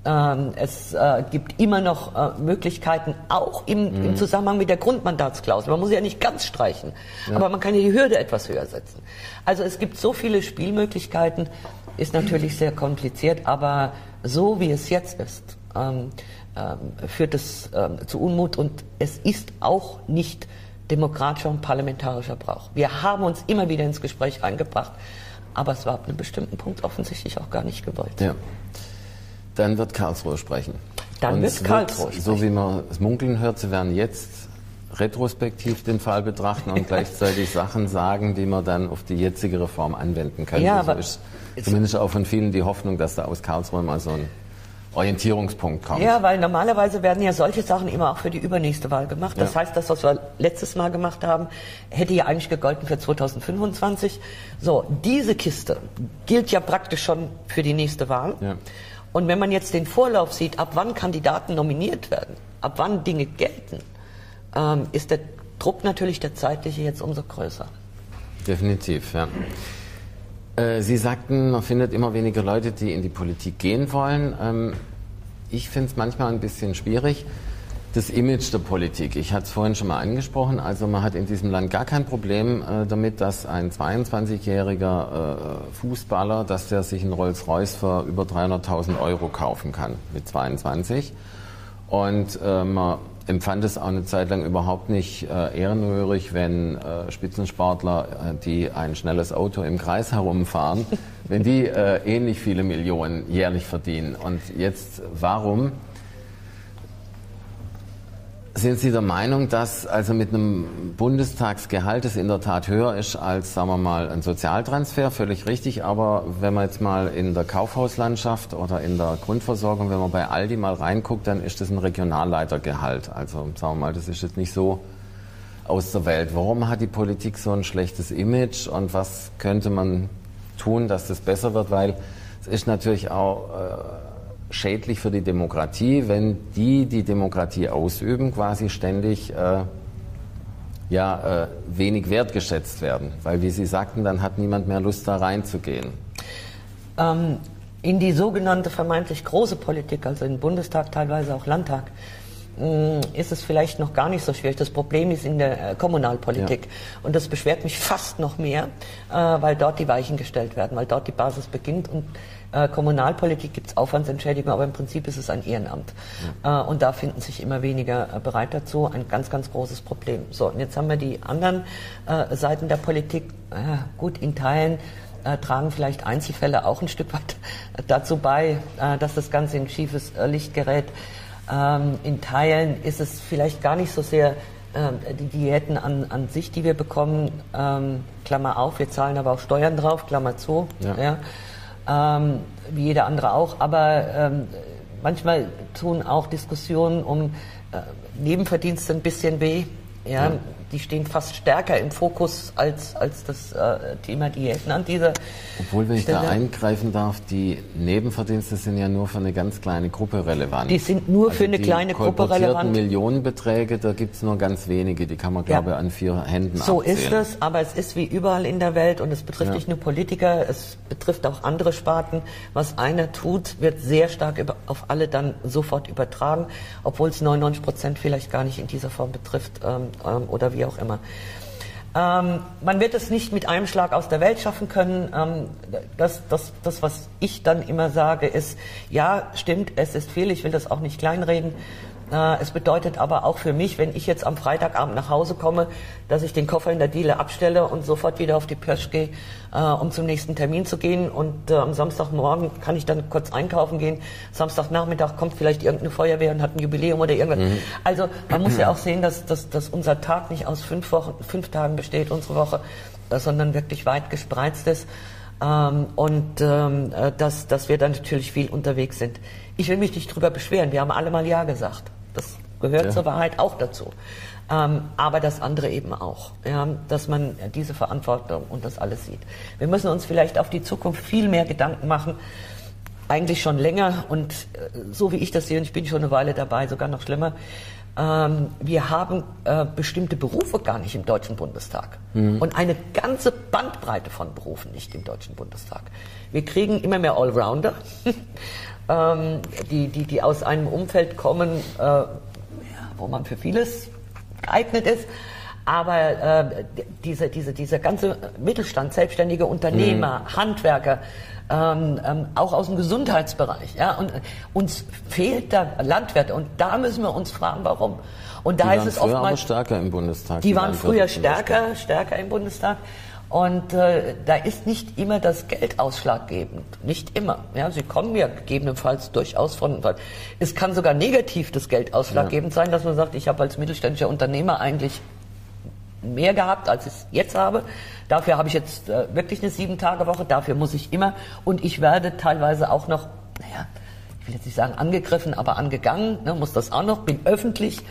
Ähm, es äh, gibt immer noch äh, Möglichkeiten, auch im, mhm. im, Zusammenhang mit der Grundmandatsklausel. Man muss ja nicht ganz streichen, ja. aber man kann ja die Hürde etwas höher setzen. Also es gibt so viele Spielmöglichkeiten, ist natürlich sehr kompliziert, aber so wie es jetzt ist, ähm, ähm, führt es ähm, zu Unmut und es ist auch nicht demokratischer und parlamentarischer Brauch. Wir haben uns immer wieder ins Gespräch eingebracht, aber es war ab einem bestimmten Punkt offensichtlich auch gar nicht gewollt. Ja. Dann wird Karlsruhe sprechen. Dann wird Karlsruhe sprechen. So wie man es munkeln hört, Sie werden jetzt retrospektiv den Fall betrachten und gleichzeitig Sachen sagen, die man dann auf die jetzige Reform anwenden kann. Ja, also aber ist zumindest auch von vielen die Hoffnung, dass da aus Karlsruhe mal so ein Orientierungspunkt kommt. Ja, weil normalerweise werden ja solche Sachen immer auch für die übernächste Wahl gemacht. Das ja. heißt, das, was wir letztes Mal gemacht haben, hätte ja eigentlich gegolten für 2025. So, diese Kiste gilt ja praktisch schon für die nächste Wahl. Ja. Und wenn man jetzt den Vorlauf sieht, ab wann Kandidaten nominiert werden, ab wann Dinge gelten, ähm, ist der Druck natürlich der zeitliche jetzt umso größer. Definitiv, ja. Äh, Sie sagten, man findet immer weniger Leute, die in die Politik gehen wollen. Ähm, ich finde es manchmal ein bisschen schwierig. Das Image der Politik. Ich hatte es vorhin schon mal angesprochen. Also man hat in diesem Land gar kein Problem äh, damit, dass ein 22-jähriger äh, Fußballer, dass der sich einen Rolls-Royce für über 300.000 Euro kaufen kann mit 22. Und man empfand es auch eine Zeit lang überhaupt nicht äh, ehrenrührig, wenn äh, Spitzensportler, äh, die ein schnelles Auto im Kreis herumfahren, wenn die äh, ähnlich viele Millionen jährlich verdienen. Und jetzt, warum sind Sie der Meinung, dass also mit einem Bundestagsgehalt, das in der Tat höher ist als, sagen wir mal, ein Sozialtransfer, völlig richtig, aber wenn man jetzt mal in der Kaufhauslandschaft oder in der Grundversorgung, wenn man bei Aldi mal reinguckt, dann ist das ein Regionalleitergehalt. Also sagen wir mal, das ist jetzt nicht so aus der Welt. Warum hat die Politik so ein schlechtes Image und was könnte man tun, dass das besser wird? Weil es ist natürlich auch... Äh, schädlich für die Demokratie, wenn die, die Demokratie ausüben, quasi ständig äh, ja, äh, wenig wertgeschätzt werden. Weil, wie Sie sagten, dann hat niemand mehr Lust, da reinzugehen. Ähm, in die sogenannte vermeintlich große Politik, also in Bundestag, teilweise auch Landtag, mm, ist es vielleicht noch gar nicht so schwierig. Das Problem ist in der äh, Kommunalpolitik. Ja. Und das beschwert mich fast noch mehr, äh, weil dort die Weichen gestellt werden, weil dort die Basis beginnt und äh, Kommunalpolitik gibt es Aufwandsentschädigung, aber im Prinzip ist es ein Ehrenamt. Ja. Äh, und da finden sich immer weniger äh, bereit dazu. Ein ganz, ganz großes Problem. So, und jetzt haben wir die anderen äh, Seiten der Politik. gut, in Teilen äh, tragen vielleicht Einzelfälle auch ein Stück weit dazu bei, äh, dass das Ganze in schiefes Licht gerät. Ähm, in Teilen ist es vielleicht gar nicht so sehr die Diäten an, an sich, die wir bekommen, ähm, Klammer auf, wir zahlen aber auch Steuern drauf, Klammer zu. Ja. ja ähm, wie jeder andere auch. Aber ähm, manchmal tun auch Diskussionen um äh, Nebenverdienste ein bisschen weh. Ja, ja, die stehen fast stärker im Fokus als, als das äh, Thema Diäten an dieser Obwohl, wenn Stelle. ich da eingreifen darf, die Nebenverdienste sind ja nur für eine ganz kleine Gruppe relevant. Die sind nur also für eine kleine Gruppe relevant. Millionenbeträge, da gibt es nur ganz wenige, die kann man, glaube ich, an vier Händen So abzählen. ist es, aber es ist wie überall in der Welt und es betrifft ja. nicht nur Politiker, es betrifft auch andere Sparten. Was einer tut, wird sehr stark über, auf alle dann sofort übertragen, obwohl es 99 Prozent vielleicht gar nicht in dieser Form betrifft ähm, ähm, oder wie auch immer. Ähm, man wird es nicht mit einem Schlag aus der Welt schaffen können. Ähm, das, das, das, was ich dann immer sage, ist, ja, stimmt, es ist viel, ich will das auch nicht kleinreden. Äh, es bedeutet aber auch für mich, wenn ich jetzt am Freitagabend nach Hause komme, dass ich den Koffer in der Diele abstelle und sofort wieder auf die Pirsch gehe, äh, um zum nächsten Termin zu gehen. Und äh, am Samstagmorgen kann ich dann kurz einkaufen gehen. Samstagnachmittag kommt vielleicht irgendeine Feuerwehr und hat ein Jubiläum oder irgendwas. Mhm. Also man muss ja auch sehen, dass, dass, dass unser Tag nicht aus fünf, Wochen, fünf Tagen besteht, unsere Woche, sondern wirklich weit gespreizt ist. Ähm, und ähm, dass, dass wir dann natürlich viel unterwegs sind. Ich will mich nicht drüber beschweren. Wir haben alle mal Ja gesagt. Das gehört ja. zur Wahrheit auch dazu. Ähm, aber das andere eben auch, ja, dass man diese Verantwortung und das alles sieht. Wir müssen uns vielleicht auf die Zukunft viel mehr Gedanken machen, eigentlich schon länger und äh, so wie ich das sehe, und ich bin schon eine Weile dabei, sogar noch schlimmer, ähm, wir haben äh, bestimmte Berufe gar nicht im Deutschen Bundestag mhm. und eine ganze Bandbreite von Berufen nicht im Deutschen Bundestag. Wir kriegen immer mehr Allrounder, ähm, die, die, die aus einem Umfeld kommen, äh, wo man für vieles geeignet ist. Aber äh, diese, diese, dieser ganze Mittelstand, selbstständige Unternehmer, mhm. Handwerker, ähm, ähm, auch aus dem Gesundheitsbereich. Ja? Und uns fehlt da Landwirte und da müssen wir uns fragen, warum. Und da die ist es oftmals stärker im Bundestag. Die, die waren früher stärker, stärker im Bundestag. Und äh, da ist nicht immer das Geld ausschlaggebend. Nicht immer. Ja, sie kommen ja gegebenenfalls durchaus von. Es kann sogar negativ das Geld ausschlaggebend ja. sein, dass man sagt, ich habe als mittelständischer Unternehmer eigentlich mehr gehabt, als ich jetzt habe. Dafür habe ich jetzt äh, wirklich eine Sieben-Tage-Woche. Dafür muss ich immer. Und ich werde teilweise auch noch, naja, ich will jetzt nicht sagen angegriffen, aber angegangen. Ne, muss das auch noch. Bin öffentlich.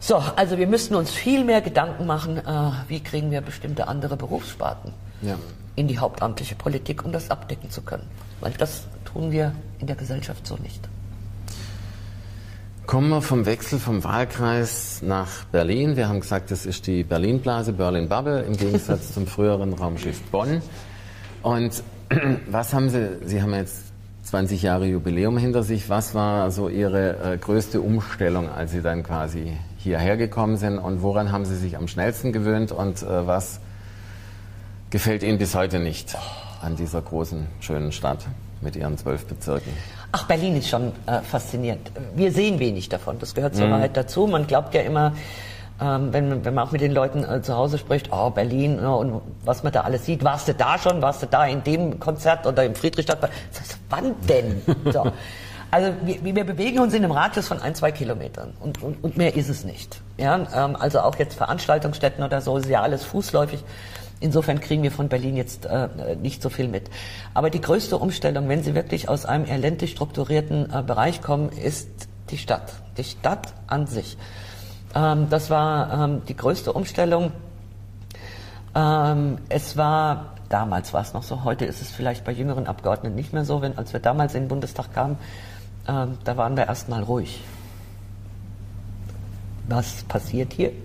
So, also wir müssten uns viel mehr Gedanken machen, äh, wie kriegen wir bestimmte andere Berufssparten ja. in die hauptamtliche Politik, um das abdecken zu können. Weil das tun wir in der Gesellschaft so nicht. Kommen wir vom Wechsel vom Wahlkreis nach Berlin. Wir haben gesagt, das ist die Berlin-Blase, Berlin-Bubble, im Gegensatz zum früheren Raumschiff Bonn. Und was haben Sie, Sie haben jetzt 20 Jahre Jubiläum hinter sich. Was war so Ihre äh, größte Umstellung, als Sie dann quasi hierher gekommen sind und woran haben Sie sich am schnellsten gewöhnt und äh, was gefällt Ihnen bis heute nicht an dieser großen, schönen Stadt mit ihren zwölf Bezirken? Ach, Berlin ist schon äh, faszinierend. Wir sehen wenig davon. Das gehört zur mhm. Wahrheit dazu. Man glaubt ja immer, ähm, wenn, wenn man auch mit den Leuten äh, zu Hause spricht, oh, Berlin ja, und was man da alles sieht. Warst du da schon? Warst du da in dem Konzert oder im Friedrichstadtpark? Wann denn? So. Also wir, wir bewegen uns in einem Radius von ein, zwei Kilometern und, und, und mehr ist es nicht. Ja, ähm, also auch jetzt Veranstaltungsstätten oder so ist ja alles fußläufig. Insofern kriegen wir von Berlin jetzt äh, nicht so viel mit. Aber die größte Umstellung, wenn Sie wirklich aus einem eher ländlich strukturierten äh, Bereich kommen, ist die Stadt. Die Stadt an sich. Ähm, das war ähm, die größte Umstellung. Ähm, es war damals war es noch so, heute ist es vielleicht bei jüngeren Abgeordneten nicht mehr so, wenn als wir damals in den Bundestag kamen, ähm, da waren wir erstmal ruhig. Was passiert hier?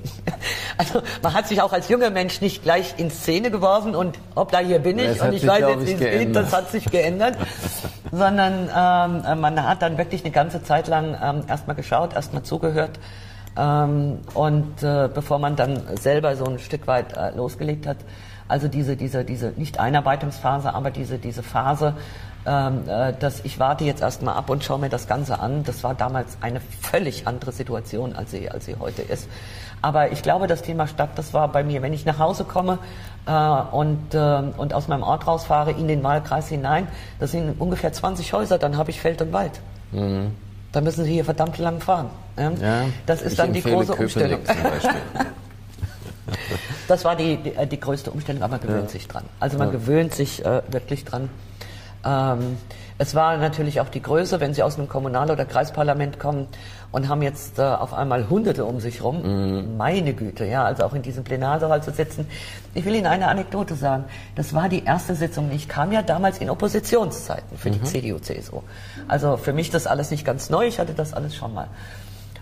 Also man hat sich auch als junger Mensch nicht gleich in Szene geworfen und hoppla, hier bin ich und ich weiß jetzt, wie es geht, das hat sich geändert. Sondern ähm, man hat dann wirklich eine ganze Zeit lang ähm, erstmal geschaut, erstmal zugehört. Ähm, und äh, bevor man dann selber so ein Stück weit äh, losgelegt hat, also diese, diese, diese nicht Einarbeitungsphase, aber diese, diese Phase, ähm, äh, dass ich warte jetzt erstmal ab und schaue mir das Ganze an. Das war damals eine völlig andere Situation, als sie, als sie heute ist. Aber ich glaube, das Thema Stadt, das war bei mir, wenn ich nach Hause komme äh, und, äh, und aus meinem Ort rausfahre in den Wahlkreis hinein, das sind ungefähr 20 Häuser, dann habe ich Feld und Wald. Mhm. Da müssen Sie hier verdammt lang fahren. Ja? Ja, das ist dann die große Umstellung. das war die, die, die, größte Umstellung, aber man gewöhnt ja. sich dran. Also man gewöhnt sich äh, wirklich dran. Ähm, es war natürlich auch die Größe, wenn Sie aus einem Kommunal- oder Kreisparlament kommen und haben jetzt äh, auf einmal Hunderte um sich rum. Mhm. Meine Güte, ja, also auch in diesem Plenarsaal zu sitzen. Ich will Ihnen eine Anekdote sagen. Das war die erste Sitzung. Ich kam ja damals in Oppositionszeiten für die mhm. CDU, CSU. Also für mich das alles nicht ganz neu. Ich hatte das alles schon mal.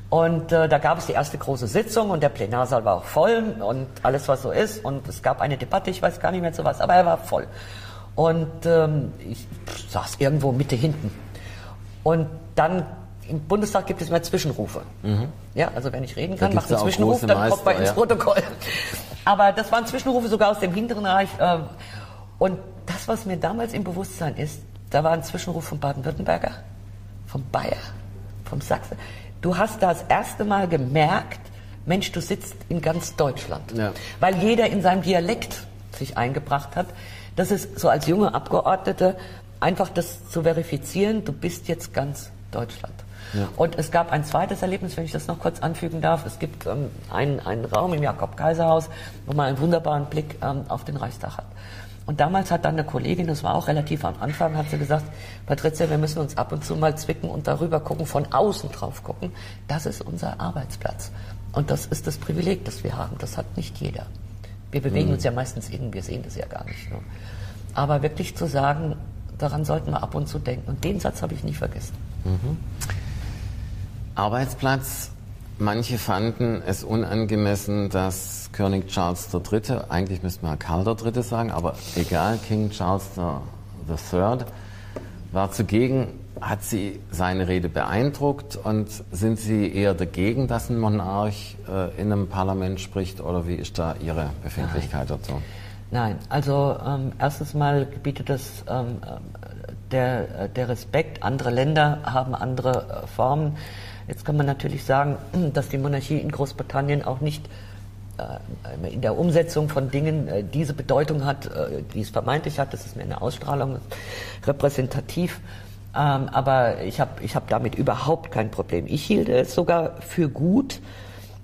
Und äh, da gab es die erste große Sitzung und der Plenarsaal war auch voll und alles, was so ist. Und es gab eine Debatte, ich weiß gar nicht mehr zu was, aber er war voll. Und ähm, ich saß irgendwo Mitte hinten. Und dann im Bundestag gibt es immer Zwischenrufe. Mhm. Ja, also wenn ich reden kann, macht einen Zwischenruf, dann kommt man ins ja. Protokoll. Aber das waren Zwischenrufe sogar aus dem hinteren Reich. Äh, und das, was mir damals im Bewusstsein ist, da war ein Zwischenruf vom Baden-Württemberger, vom Bayer, vom Sachsen. Du hast das erste Mal gemerkt, Mensch, du sitzt in ganz Deutschland. Ja. Weil jeder in seinem Dialekt sich eingebracht hat das ist so als junge Abgeordnete einfach das zu verifizieren, du bist jetzt ganz Deutschland. Ja. Und es gab ein zweites Erlebnis, wenn ich das noch kurz anfügen darf. Es gibt ähm, einen, einen Raum im Jakob-Kaiser-Haus, wo man einen wunderbaren Blick ähm, auf den Reichstag hat. Und damals hat dann eine Kollegin, das war auch relativ am Anfang, hat sie gesagt, Patricia, wir müssen uns ab und zu mal zwicken und darüber gucken, von außen drauf gucken. Das ist unser Arbeitsplatz. Und das ist das Privileg, das wir haben. Das hat nicht jeder. Wir bewegen mhm. uns ja meistens innen, wir sehen das ja gar nicht. Ne? Aber wirklich zu sagen, daran sollten wir ab und zu denken. Und den Satz habe ich nie vergessen. Mhm. Arbeitsplatz. Manche fanden es unangemessen, dass König Charles III., eigentlich müsste man Karl III. sagen, aber egal, King Charles III. war zugegen. Hat Sie seine Rede beeindruckt und sind Sie eher dagegen, dass ein Monarch äh, in einem Parlament spricht oder wie ist da Ihre Befindlichkeit Nein. dazu? Nein, also ähm, erstens mal gebietet das ähm, der, der Respekt. Andere Länder haben andere äh, Formen. Jetzt kann man natürlich sagen, dass die Monarchie in Großbritannien auch nicht äh, in der Umsetzung von Dingen äh, diese Bedeutung hat, die es vermeintlich hat. Das ist mehr eine Ausstrahlung, repräsentativ. Ähm, aber ich habe ich hab damit überhaupt kein Problem. Ich hielt es sogar für gut,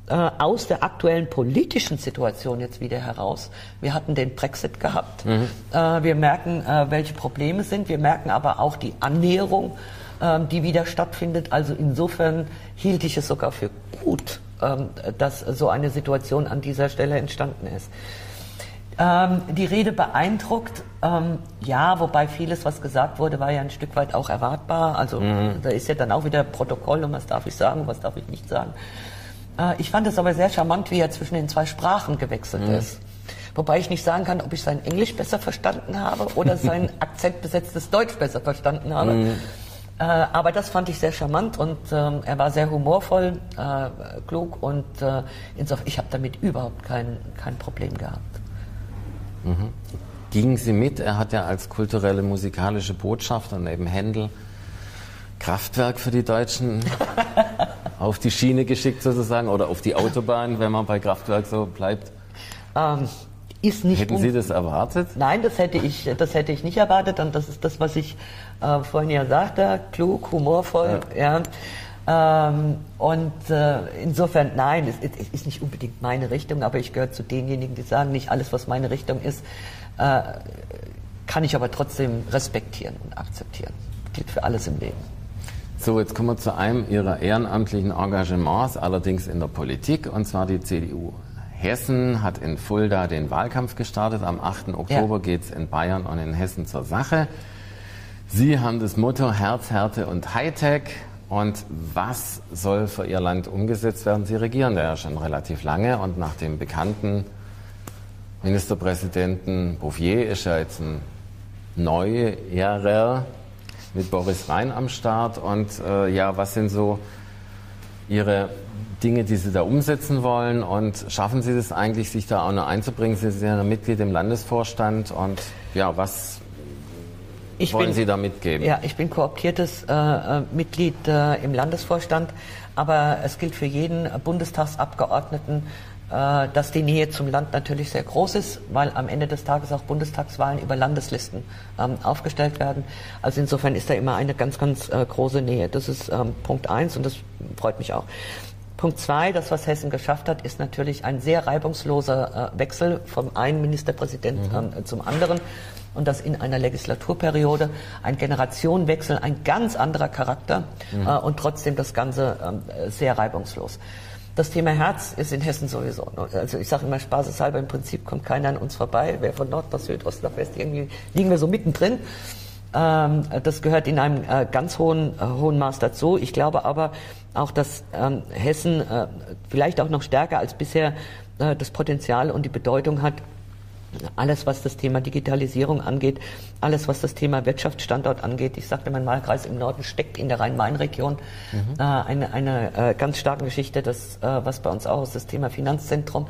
aus der aktuellen politischen Situation jetzt wieder heraus. Wir hatten den Brexit gehabt. Mhm. wir merken, welche Probleme sind. Wir merken aber auch die Annäherung ähm, die wieder stattfindet. Also insofern hielt ich es sogar für gut, ähm, dass so eine Situation an dieser Stelle entstanden ist. Ähm, die Rede beeindruckt, ähm, ja, wobei vieles, was gesagt wurde, war ja ein Stück weit auch erwartbar. Also mhm. da ist ja dann auch wieder Protokoll und was darf ich sagen, was darf ich nicht sagen. Äh, ich fand es aber sehr charmant, wie er zwischen den zwei Sprachen gewechselt mhm. ist. Wobei ich nicht sagen kann, ob ich sein Englisch besser verstanden habe oder sein akzentbesetztes Deutsch besser verstanden habe. Mhm. Äh, aber das fand ich sehr charmant und ähm, er war sehr humorvoll, äh, klug und äh, insofern, ich habe damit überhaupt kein, kein Problem gehabt. Mhm. Gingen Sie mit? Er hat ja als kulturelle musikalische Botschafter neben Händel Kraftwerk für die Deutschen auf die Schiene geschickt sozusagen oder auf die Autobahn, wenn man bei Kraftwerk so bleibt? Ähm, ist nicht Hätten Sie das erwartet? Nein, das hätte ich, das hätte ich nicht erwartet und das ist das, was ich äh, vorhin ja sagte, klug, humorvoll, ja. ja. Ähm, und äh, insofern, nein, es, es, ist nicht unbedingt meine Richtung, aber ich gehöre zu denjenigen, die sagen, nicht alles, was meine Richtung ist, äh, kann ich aber trotzdem respektieren und akzeptieren. Gilt für alles im Leben. So, jetzt kommen wir zu einem Ihrer ehrenamtlichen Engagements, allerdings in der Politik, und zwar die CDU. Hessen hat in Fulda den Wahlkampf gestartet. Am 8. Oktober ja. geht es in Bayern und in Hessen zur Sache. Sie haben das Motto Herz, Härte und Hightech. Und was soll für Ihr Land umgesetzt werden? Sie regieren ja schon relativ lange und nach dem bekannten Ministerpräsidenten Bouffier ist ja jetzt ein neuerer mit Boris Rhein am Start. Und äh, ja, was sind so Ihre Dinge, die Sie da umsetzen wollen? Und schaffen Sie das eigentlich, sich da auch noch einzubringen? Sie sind ja Mitglied im Landesvorstand. Und ja, was ich wollen bin, Sie da mitgeben? Ja, ich bin kooptiertes äh, äh, Mitglied äh, im Landesvorstand, aber es gilt für jeden Bundestagsabgeordneten, äh, dass die Nähe zum Land natürlich sehr groß ist, weil am Ende des Tages auch Bundestagswahlen über Landeslisten ähm, aufgestellt werden. Also insofern ist da immer eine ganz, ganz äh, große Nähe. Das ist ähm, Punkt eins und das freut mich auch. Punkt zwei, das, was Hessen geschafft hat, ist natürlich ein sehr reibungsloser äh, Wechsel vom einen Ministerpräsidenten mhm. zum anderen und das in einer Legislaturperiode. Ein Generationenwechsel, ein ganz anderer Charakter mhm. äh, und trotzdem das Ganze äh, sehr reibungslos. Das Thema Herz ist in Hessen sowieso. Also ich sage immer spaßeshalber, im Prinzip kommt keiner an uns vorbei. Wer von Nord nach Süd, Ost nach West, irgendwie liegen wir so mittendrin. Ähm, das gehört in einem äh, ganz hohen, hohen Maß dazu. Ich glaube aber auch, dass ähm, Hessen äh, vielleicht auch noch stärker als bisher äh, das Potenzial und die Bedeutung hat, alles, was das Thema Digitalisierung angeht, alles, was das Thema Wirtschaftsstandort angeht. Ich sagte, mein Wahlkreis im Norden steckt in der Rhein-Main-Region. Mhm. Äh, eine, eine äh, ganz starke Geschichte, das, äh, was bei uns auch ist, das Thema Finanzzentrum.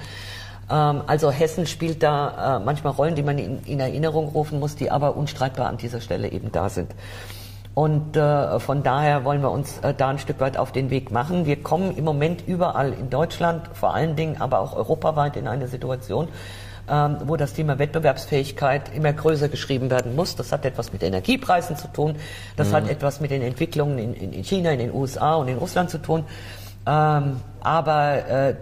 Ähm, also Hessen spielt da äh, manchmal Rollen, die man in, in, Erinnerung rufen muss, die aber unstreitbar an dieser Stelle eben da sind. Und äh, von daher wollen wir uns äh, da ein Stück weit auf den Weg machen. Wir kommen im Moment überall in Deutschland, vor allen Dingen aber auch europaweit in eine Situation, ähm, wo das Thema Wettbewerbsfähigkeit immer größer geschrieben werden muss. Das hat etwas mit Energiepreisen zu tun, das mhm. hat etwas mit den Entwicklungen in, in, China, in den USA und in Russland zu tun. Ähm, aber äh,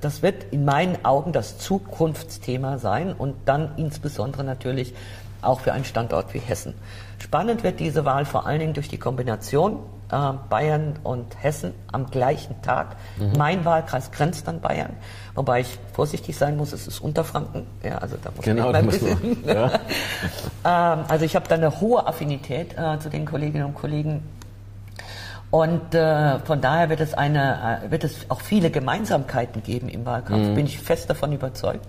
das wird in meinen Augen das Zukunftsthema sein und dann insbesondere natürlich auch für einen Standort wie Hessen. Spannend wird diese Wahl vor allen Dingen durch die Kombination äh, Bayern und Hessen am gleichen Tag. Mhm. Mein Wahlkreis grenzt an Bayern, wobei ich vorsichtig sein muss, es ist Unterfranken. Ja, also da muss genau, man ein bisschen. Man, ja. ähm, also ich habe da eine hohe Affinität äh, zu den Kolleginnen und Kollegen und äh, von daher wird es, eine, äh, wird es auch viele Gemeinsamkeiten geben im Wahlkampf, mhm. bin ich fest davon überzeugt.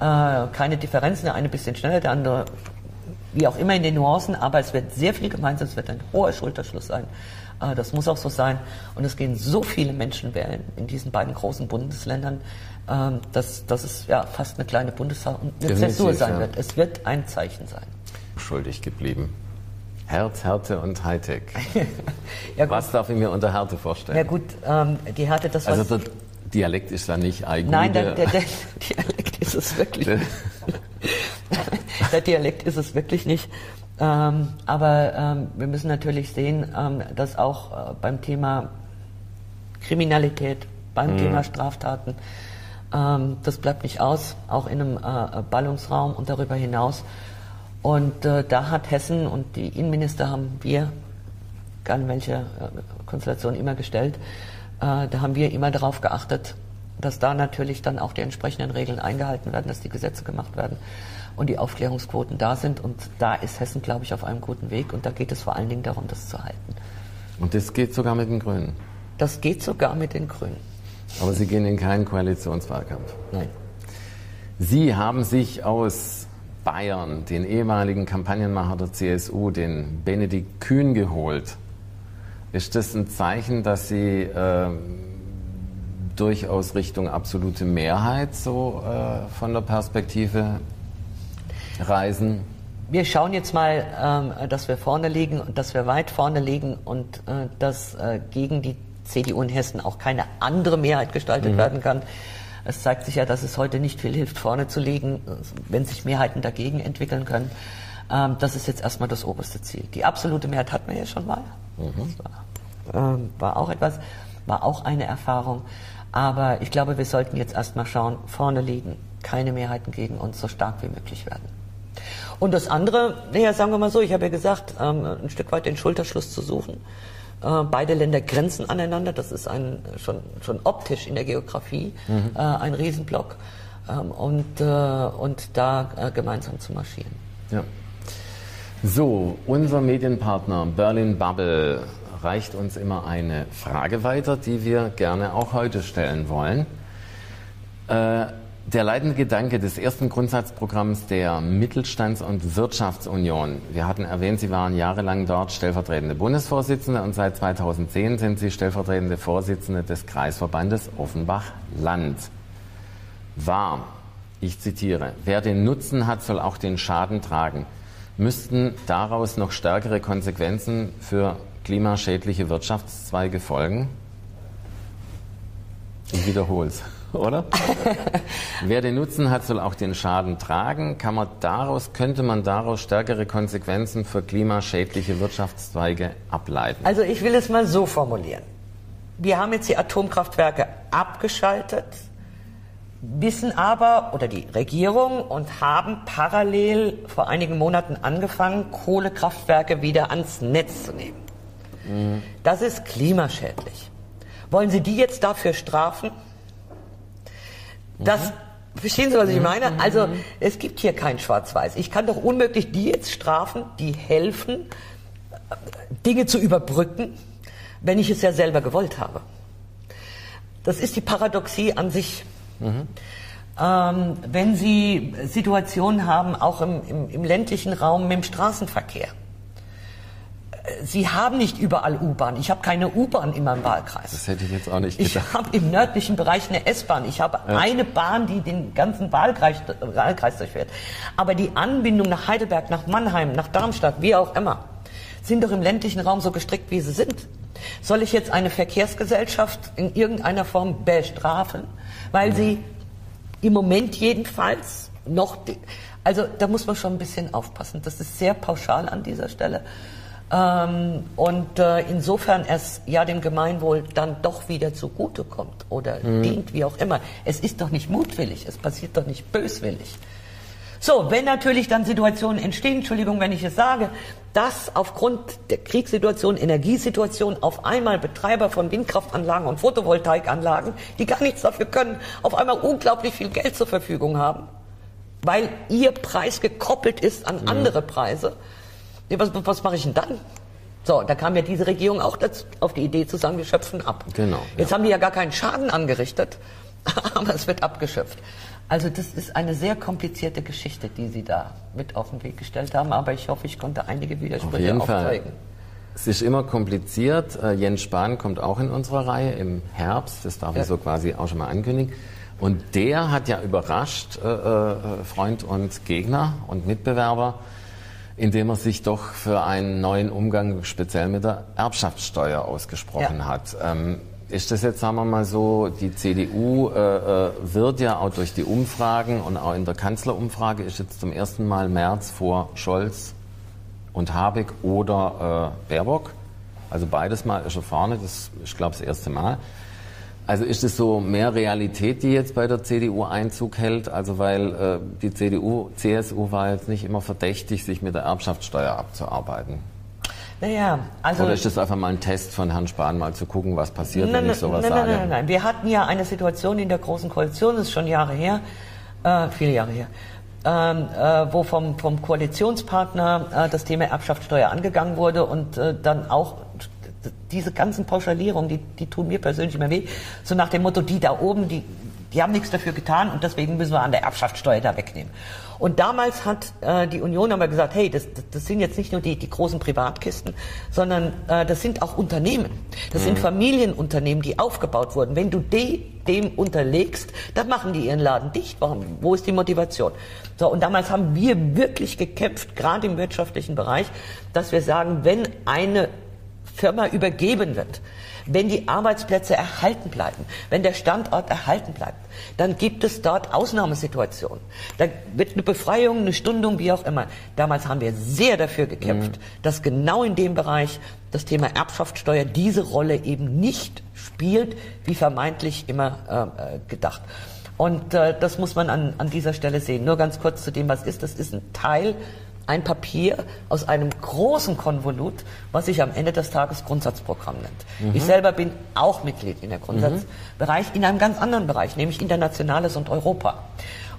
Äh, keine Differenzen, der eine ein bisschen schneller, der andere wie auch immer in den Nuancen, aber es wird sehr viel gemeinsam, es wird ein hoher Schulterschluss sein. Äh, das muss auch so sein. Und es gehen so viele Menschen wählen in diesen beiden großen Bundesländern, äh, dass, dass es ja fast eine kleine Bundeshaus und eine Zäsur sein ja. wird. Es wird ein Zeichen sein. Schuldig geblieben. Herz, Härte und Hightech. ja, was darf ich mir unter Härte vorstellen? Ja gut, ähm, die Härte, das was... Also Dialekt ist da nicht eigentlich. Nein, der, der, der, Dialekt ist es wirklich nicht. der Dialekt ist es wirklich nicht. Ähm, aber ähm, wir müssen natürlich sehen, ähm, dass auch äh, beim Thema Kriminalität, beim mhm. Thema Straftaten, ähm, das bleibt nicht aus, auch in einem äh, Ballungsraum und darüber hinaus und äh, da hat Hessen und die Innenminister haben wir, egal in welche äh, Konstellation immer gestellt, äh, da haben wir immer darauf geachtet, dass da natürlich dann auch die entsprechenden Regeln eingehalten werden, dass die Gesetze gemacht werden und die Aufklärungsquoten da sind. Und da ist Hessen, glaube ich, auf einem guten Weg. Und da geht es vor allen Dingen darum, das zu halten. Und das geht sogar mit den Grünen? Das geht sogar mit den Grünen. Aber Sie gehen in keinen Koalitionswahlkampf? Nein. Sie haben sich aus Bayern den ehemaligen Kampagnenmacher der CSU, den Benedikt Kühn, geholt. Ist das ein Zeichen, dass Sie äh, durchaus Richtung absolute Mehrheit so äh, von der Perspektive reisen? Wir schauen jetzt mal, ähm, dass wir vorne liegen und dass wir weit vorne liegen und äh, dass äh, gegen die CDU in Hessen auch keine andere Mehrheit gestaltet mhm. werden kann. Es zeigt sich ja, dass es heute nicht viel hilft, vorne zu liegen, wenn sich Mehrheiten dagegen entwickeln können. Ähm, das ist jetzt erstmal das oberste Ziel. Die absolute Mehrheit hatten wir ja schon mal. Mhm. Das war, ähm, war auch etwas, war auch eine Erfahrung. Aber ich glaube, wir sollten jetzt erstmal schauen, vorne liegen, keine Mehrheiten gegen uns, so stark wie möglich werden. Und das andere, naja, sagen wir mal so, ich habe ja gesagt, ähm, ein Stück weit den Schulterschluss zu suchen. Äh, beide Länder grenzen aneinander. Das ist ein, schon, schon optisch in der Geografie mhm. äh, ein Riesenblock. Ähm, und, äh, und da äh, gemeinsam zu marschieren. Ja. So, unser Medienpartner Berlin Bubble reicht uns immer eine Frage weiter, die wir gerne auch heute stellen wollen. Äh, der leitende Gedanke des ersten Grundsatzprogramms der Mittelstands- und Wirtschaftsunion. Wir hatten erwähnt, Sie waren jahrelang dort stellvertretende Bundesvorsitzende und seit 2010 sind Sie stellvertretende Vorsitzende des Kreisverbandes Offenbach-Land. War, ich zitiere, wer den Nutzen hat, soll auch den Schaden tragen. Müssten daraus noch stärkere Konsequenzen für klimaschädliche Wirtschaftszweige folgen? Ich wiederhole es oder? Wer den Nutzen hat, soll auch den Schaden tragen. Kann man daraus, könnte man daraus stärkere Konsequenzen für klimaschädliche Wirtschaftszweige ableiten? Also ich will es mal so formulieren. Wir haben jetzt die Atomkraftwerke abgeschaltet, wissen aber, oder die Regierung, und haben parallel vor einigen Monaten angefangen, Kohlekraftwerke wieder ans Netz zu nehmen. Mhm. Das ist klimaschädlich. Wollen Sie die jetzt dafür strafen? Das, verstehen Sie, was ich meine? Mhm. Also, es gibt hier kein Schwarz-Weiß. Ich kann doch unmöglich die jetzt strafen, die helfen, Dinge zu überbrücken, wenn ich es ja selber gewollt habe. Das ist die Paradoxie an sich. Mhm. Ähm, wenn Sie Situationen haben, auch im, im, im ländlichen Raum mit dem Straßenverkehr, Sie haben nicht überall U-Bahn. Ich habe keine U-Bahn in meinem Wahlkreis. Das hätte ich jetzt auch nicht gedacht. Ich habe im nördlichen Bereich eine S-Bahn. Ich habe ja. eine Bahn, die den ganzen Wahlkreis, Wahlkreis durchfährt. Aber die Anbindung nach Heidelberg, nach Mannheim, nach Darmstadt, wie auch immer, sind doch im ländlichen Raum so gestrickt, wie sie sind. Soll ich jetzt eine Verkehrsgesellschaft in irgendeiner Form bestrafen, weil sie im Moment jedenfalls noch, also da muss man schon ein bisschen aufpassen. Das ist sehr pauschal an dieser Stelle. Ähm, und äh, insofern es ja dem Gemeinwohl dann doch wieder zugutekommt oder mhm. dient, wie auch immer. Es ist doch nicht mutwillig, es passiert doch nicht böswillig. So, wenn natürlich dann Situationen entstehen, Entschuldigung, wenn ich es sage, dass aufgrund der Kriegssituation, Energiesituation auf einmal Betreiber von Windkraftanlagen und Photovoltaikanlagen, die gar nichts dafür können, auf einmal unglaublich viel Geld zur Verfügung haben, weil ihr Preis gekoppelt ist an mhm. andere Preise, was, was mache ich denn dann? So, da kam ja diese Regierung auch dazu, auf die Idee zu sagen, wir schöpfen ab. Genau. Jetzt ja. haben die ja gar keinen Schaden angerichtet, aber es wird abgeschöpft. Also das ist eine sehr komplizierte Geschichte, die Sie da mit auf den Weg gestellt haben, aber ich hoffe, ich konnte einige Widersprüche aufzeigen. Fall. Es ist immer kompliziert. Äh, Jens Spahn kommt auch in unserer Reihe im Herbst, das darf ja. ich so quasi auch schon mal ankündigen. Und der hat ja überrascht, äh, äh, Freund und Gegner und Mitbewerber, indem er sich doch für einen neuen Umgang speziell mit der Erbschaftssteuer ausgesprochen ja. hat. Ähm, ist das jetzt, sagen wir mal so, die CDU äh, äh, wird ja auch durch die Umfragen und auch in der Kanzlerumfrage ist jetzt zum ersten Mal März vor Scholz und Habeck oder äh, Baerbock. Also beides Mal ist er vorne, das ist, glaube ich, das erste Mal. Also ist es so mehr Realität, die jetzt bei der CDU Einzug hält? Also weil äh, die CDU, CSU war jetzt nicht immer verdächtig, sich mit der Erbschaftssteuer abzuarbeiten. Naja, also. Oder ist das einfach mal ein Test von Herrn Spahn, mal zu gucken, was passiert, nein, wenn ich sowas nein, sage? Nein, nein, nein. Wir hatten ja eine Situation in der Großen Koalition, das ist schon Jahre her, äh, viele Jahre her, ähm, äh, wo vom, vom Koalitionspartner äh, das Thema Erbschaftssteuer angegangen wurde und äh, dann auch diese ganzen Pauschalierungen, die, die tun mir persönlich immer weh. So nach dem Motto, die da oben, die, die haben nichts dafür getan und deswegen müssen wir an der Erbschaftssteuer da wegnehmen. Und damals hat äh, die Union aber gesagt, hey, das, das, das sind jetzt nicht nur die, die großen Privatkisten, sondern äh, das sind auch Unternehmen. Das mhm. sind Familienunternehmen, die aufgebaut wurden. Wenn du de, dem unterlegst, dann machen die ihren Laden dicht. Warum? Wo ist die Motivation? So, und damals haben wir wirklich gekämpft, gerade im wirtschaftlichen Bereich, dass wir sagen, wenn eine Firma übergeben wird, wenn die Arbeitsplätze erhalten bleiben, wenn der Standort erhalten bleibt, dann gibt es dort Ausnahmesituationen. Da wird eine Befreiung, eine Stundung, wie auch immer. Damals haben wir sehr dafür gekämpft, mhm. dass genau in dem Bereich das Thema Erbschaftssteuer diese Rolle eben nicht spielt, wie vermeintlich immer äh, äh gedacht. Und äh, das muss man an, an dieser Stelle sehen. Nur ganz kurz zu dem, was ist. Das ist ein Teil ein Papier aus einem großen Konvolut, was sich am Ende des Tages Grundsatzprogramm nennt. Mhm. Ich selber bin auch Mitglied in der Grundsatzbereich, mhm. in einem ganz anderen Bereich, nämlich Internationales und Europa.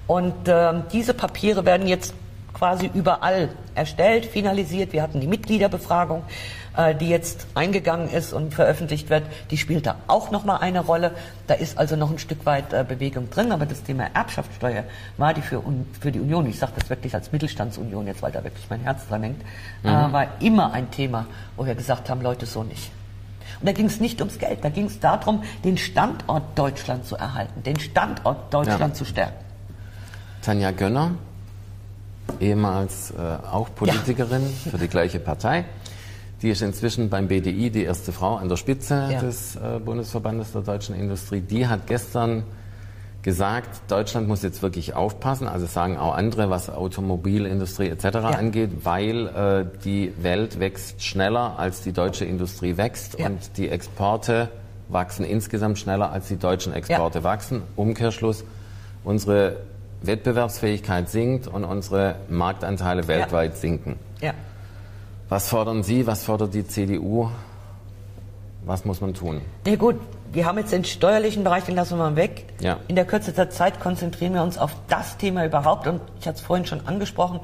Und äh, diese Papiere werden jetzt quasi überall erstellt, finalisiert. Wir hatten die Mitgliederbefragung. Äh, die jetzt eingegangen ist und veröffentlicht wird, die spielt da auch noch mal eine Rolle. Da ist also noch ein Stück weit äh, Bewegung drin, aber das Thema Erbschaftssteuer war die für, für die Union, ich sage das wirklich als Mittelstandsunion jetzt, weil da wirklich mein Herz dran hängt, äh, mhm. war immer ein Thema, wo wir gesagt haben, Leute, so nicht. Und da ging es nicht ums Geld, da ging es darum, den Standort Deutschland zu erhalten, den Standort Deutschland ja. zu stärken. Tanja Gönner, ehemals äh, auch Politikerin ja. für die gleiche Partei. Die ist inzwischen beim BDI die erste Frau an der Spitze ja. des äh, Bundesverbandes der deutschen Industrie. Die hat gestern gesagt, Deutschland muss jetzt wirklich aufpassen, also sagen auch andere, was Automobilindustrie etc. Ja. angeht, weil äh, die Welt wächst schneller, als die deutsche Industrie wächst ja. und die Exporte wachsen insgesamt schneller, als die deutschen Exporte ja. wachsen. Umkehrschluss, unsere Wettbewerbsfähigkeit sinkt und unsere Marktanteile weltweit sinken. Ja. Was fordern Sie, was fordert die CDU? Was muss man tun? Ja gut, wir haben jetzt den steuerlichen Bereich, den lassen wir mal weg. Ja. In der Kürze der Zeit konzentrieren wir uns auf das Thema überhaupt. Und ich hatte es vorhin schon angesprochen.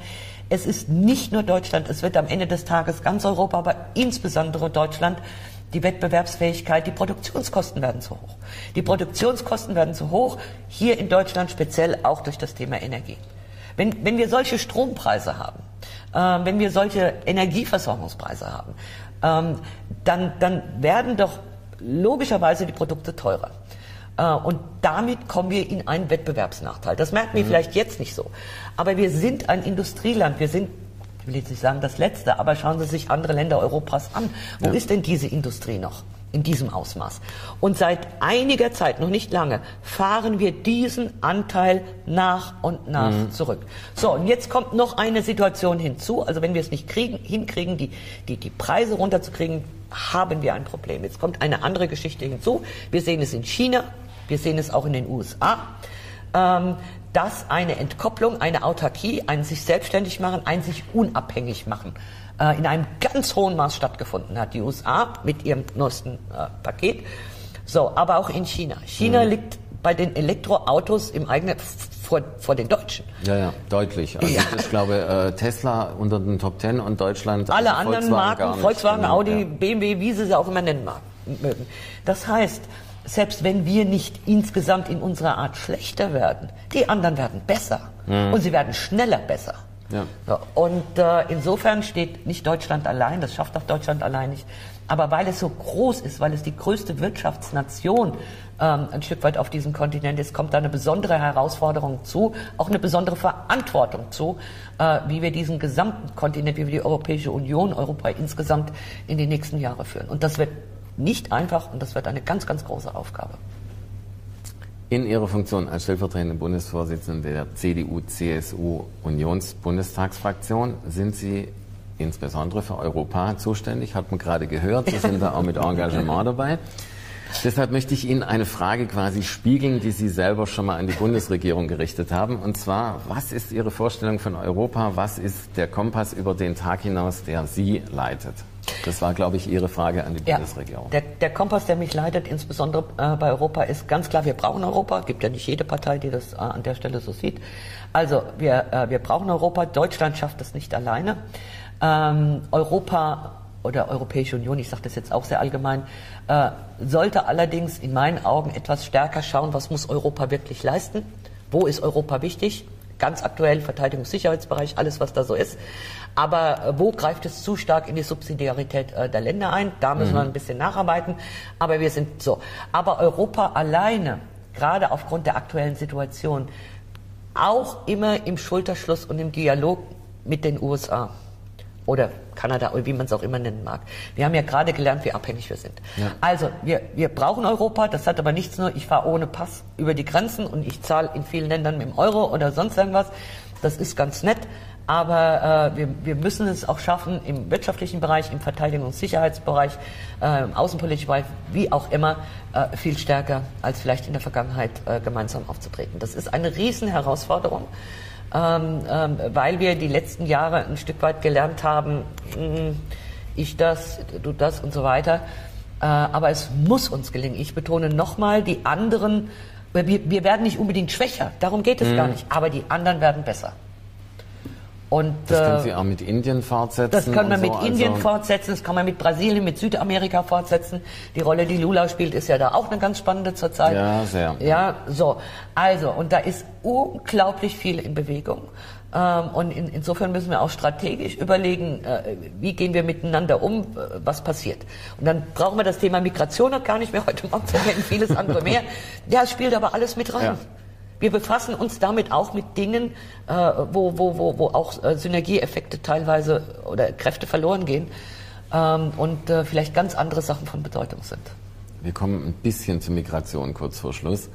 Es ist nicht nur Deutschland, es wird am Ende des Tages ganz Europa, aber insbesondere Deutschland die Wettbewerbsfähigkeit, die Produktionskosten werden zu hoch. Die Produktionskosten werden zu hoch, hier in Deutschland speziell auch durch das Thema Energie. Wenn, wenn wir solche Strompreise haben, äh, wenn wir solche Energieversorgungspreise haben, ähm, dann, dann werden doch logischerweise die Produkte teurer. Äh, und damit kommen wir in einen Wettbewerbsnachteil. Das merken wir mhm. vielleicht jetzt nicht so. Aber wir sind ein Industrieland. Wir sind, ich will jetzt nicht sagen das Letzte, aber schauen Sie sich andere Länder Europas an. Wo ja. ist denn diese Industrie noch? in diesem Ausmaß. Und seit einiger Zeit, noch nicht lange, fahren wir diesen Anteil nach und nach mhm. zurück. So, und jetzt kommt noch eine Situation hinzu. Also wenn wir es nicht kriegen, hinkriegen, die, die, die Preise runterzukriegen, haben wir ein Problem. Jetzt kommt eine andere Geschichte hinzu. Wir sehen es in China, wir sehen es auch in den USA. Ähm, dass eine Entkopplung, eine Autarkie, ein sich selbstständig machen, ein sich unabhängig machen äh, in einem ganz hohen Maß stattgefunden hat. Die USA mit ihrem neuesten äh, Paket. So, aber auch in China. China mhm. liegt bei den Elektroautos im eigenen vor, vor den Deutschen. Ja, ja, deutlich. Also ja. ich glaube, äh, Tesla unter den Top Ten und Deutschland. Alle also anderen Volkswagen Marken, Volkswagen, Audi, ja. BMW, wie sie sie auch immer nennen mögen. Das heißt, selbst wenn wir nicht insgesamt in unserer Art schlechter werden, die anderen werden besser. Mhm. Und sie werden schneller besser. Ja. So, und äh, insofern steht nicht Deutschland allein, das schafft auch Deutschland allein nicht. Aber weil es so groß ist, weil es die größte Wirtschaftsnation ähm, ein Stück weit auf diesem Kontinent ist, kommt da eine besondere Herausforderung zu, auch eine besondere Verantwortung zu, äh, wie wir diesen gesamten Kontinent, wie wir die Europäische Union, Europa insgesamt in die nächsten Jahre führen. Und das wird nicht einfach und das wird eine ganz, ganz große Aufgabe. In Ihrer Funktion als stellvertretende Bundesvorsitzende der CDU-CSU-Unionsbundestagsfraktion sind Sie insbesondere für Europa zuständig, hat man gerade gehört. Sie sind da auch mit Engagement dabei. Deshalb möchte ich Ihnen eine Frage quasi spiegeln, die Sie selber schon mal an die Bundesregierung gerichtet haben. Und zwar, was ist Ihre Vorstellung von Europa? Was ist der Kompass über den Tag hinaus, der Sie leitet? Das war, glaube ich, Ihre Frage an die ja, Bundesregierung. Der, der, Kompass, der mich leitet, insbesondere äh, bei Europa, ist ganz klar, wir brauchen Europa. Es gibt ja nicht jede Partei, die das äh, an der Stelle so sieht. Also, wir, äh, wir brauchen Europa. Deutschland schafft das nicht alleine. Ähm, Europa oder Europäische Union, ich sage das jetzt auch sehr allgemein, äh, sollte allerdings in meinen Augen etwas stärker schauen, was muss Europa wirklich leisten, wo ist Europa wichtig, ganz aktuell Verteidigungssicherheitsbereich, alles was da so ist. Aber äh, wo greift es zu stark in die Subsidiarität äh, der Länder ein? Da müssen mhm. wir ein bisschen nacharbeiten. Aber wir sind so. Aber Europa alleine, gerade aufgrund der aktuellen Situation, auch immer im Schulterschluss und im Dialog mit den USA oder Kanada oder wie man es auch immer nennen mag. Wir haben ja gerade gelernt, wie abhängig wir sind. Ja. Also wir, wir brauchen Europa, das hat aber nichts nur, ich fahre ohne Pass über die Grenzen und ich zahle in vielen Ländern mit dem Euro oder sonst irgendwas. Das ist ganz nett, aber äh, wir, wir müssen es auch schaffen, im wirtschaftlichen Bereich, im Verteidigungs- und Sicherheitsbereich, äh, im außenpolitischen Bereich, wie auch immer, äh, viel stärker als vielleicht in der Vergangenheit äh, gemeinsam aufzutreten. Das ist eine Riesenherausforderung, ähm, ähm, weil wir die letzten Jahre ein Stück weit gelernt haben, hm, ich das, du das und so weiter. Äh, aber es muss uns gelingen. Ich betone nochmal, die anderen, wir, wir werden nicht unbedingt schwächer, darum geht es mhm. gar nicht, aber die anderen werden besser. Und, das können Sie äh, auch mit Indien fortsetzen? Das kann man so, mit Indien also fortsetzen, das kann man mit Brasilien, mit Südamerika fortsetzen. Die Rolle, die Lula spielt, ist ja da auch eine ganz spannende zurzeit. Ja, sehr. Ja, so. Also, und da ist unglaublich viel in Bewegung. Ähm, und in, insofern müssen wir auch strategisch überlegen, äh, wie gehen wir miteinander um, äh, was passiert. Und dann brauchen wir das Thema Migration noch gar nicht mehr heute Morgen zu erwähnen, vieles andere mehr. Ja, es spielt aber alles mit rein. Ja. Wir befassen uns damit auch mit Dingen, äh, wo, wo, wo, wo auch äh, Synergieeffekte teilweise oder Kräfte verloren gehen ähm, und äh, vielleicht ganz andere Sachen von Bedeutung sind. Wir kommen ein bisschen zur Migration kurz vor Schluss.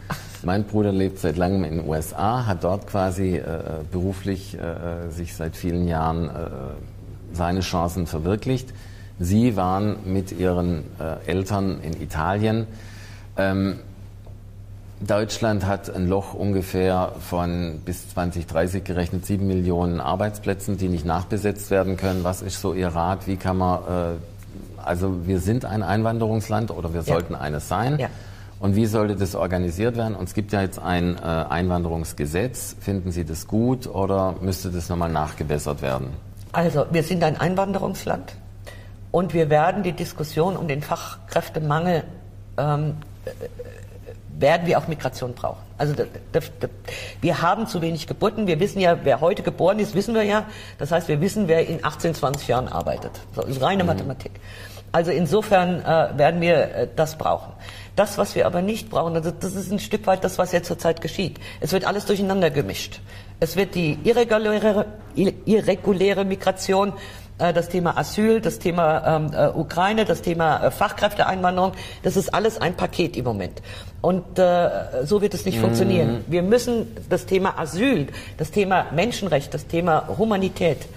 Mein Bruder lebt seit langem in den USA, hat dort quasi äh, beruflich äh, sich seit vielen Jahren äh, seine Chancen verwirklicht. Sie waren mit Ihren Eltern in Italien. Ähm, Deutschland hat ein Loch ungefähr von bis 2030 gerechnet sieben Millionen Arbeitsplätzen, die nicht nachbesetzt werden können. Was ist so Ihr Rat? Wie kann man, äh, also wir sind ein Einwanderungsland oder wir sollten ja. eines sein. Ja. Und wie sollte das organisiert werden? Und es gibt ja jetzt ein äh, Einwanderungsgesetz. Finden Sie das gut oder müsste das nochmal nachgebessert werden? Also wir sind ein Einwanderungsland und wir werden die Diskussion um den Fachkräftemangel ähm, werden wir auch Migration brauchen. Also da, da, da, wir haben zu wenig Geburten. Wir wissen ja, wer heute geboren ist, wissen wir ja. Das heißt, wir wissen, wer in 18, 20 Jahren arbeitet. Das ist reine mhm. Mathematik. Also insofern äh, werden wir äh, das brauchen. Das, was wir aber nicht brauchen, also das ist ein Stück weit das, was jetzt zurzeit geschieht. Es wird alles durcheinander gemischt. Es wird die irreguläre, irreguläre Migration äh, das Thema Asyl, das Thema ähm, äh, Ukraine, das Thema äh, Fachkräfteeinwanderung. Das ist alles ein Paket im Moment. Und äh, so wird es nicht mhm. funktionieren. Wir müssen das Thema Asyl, das Thema Menschenrecht, das Thema Humanität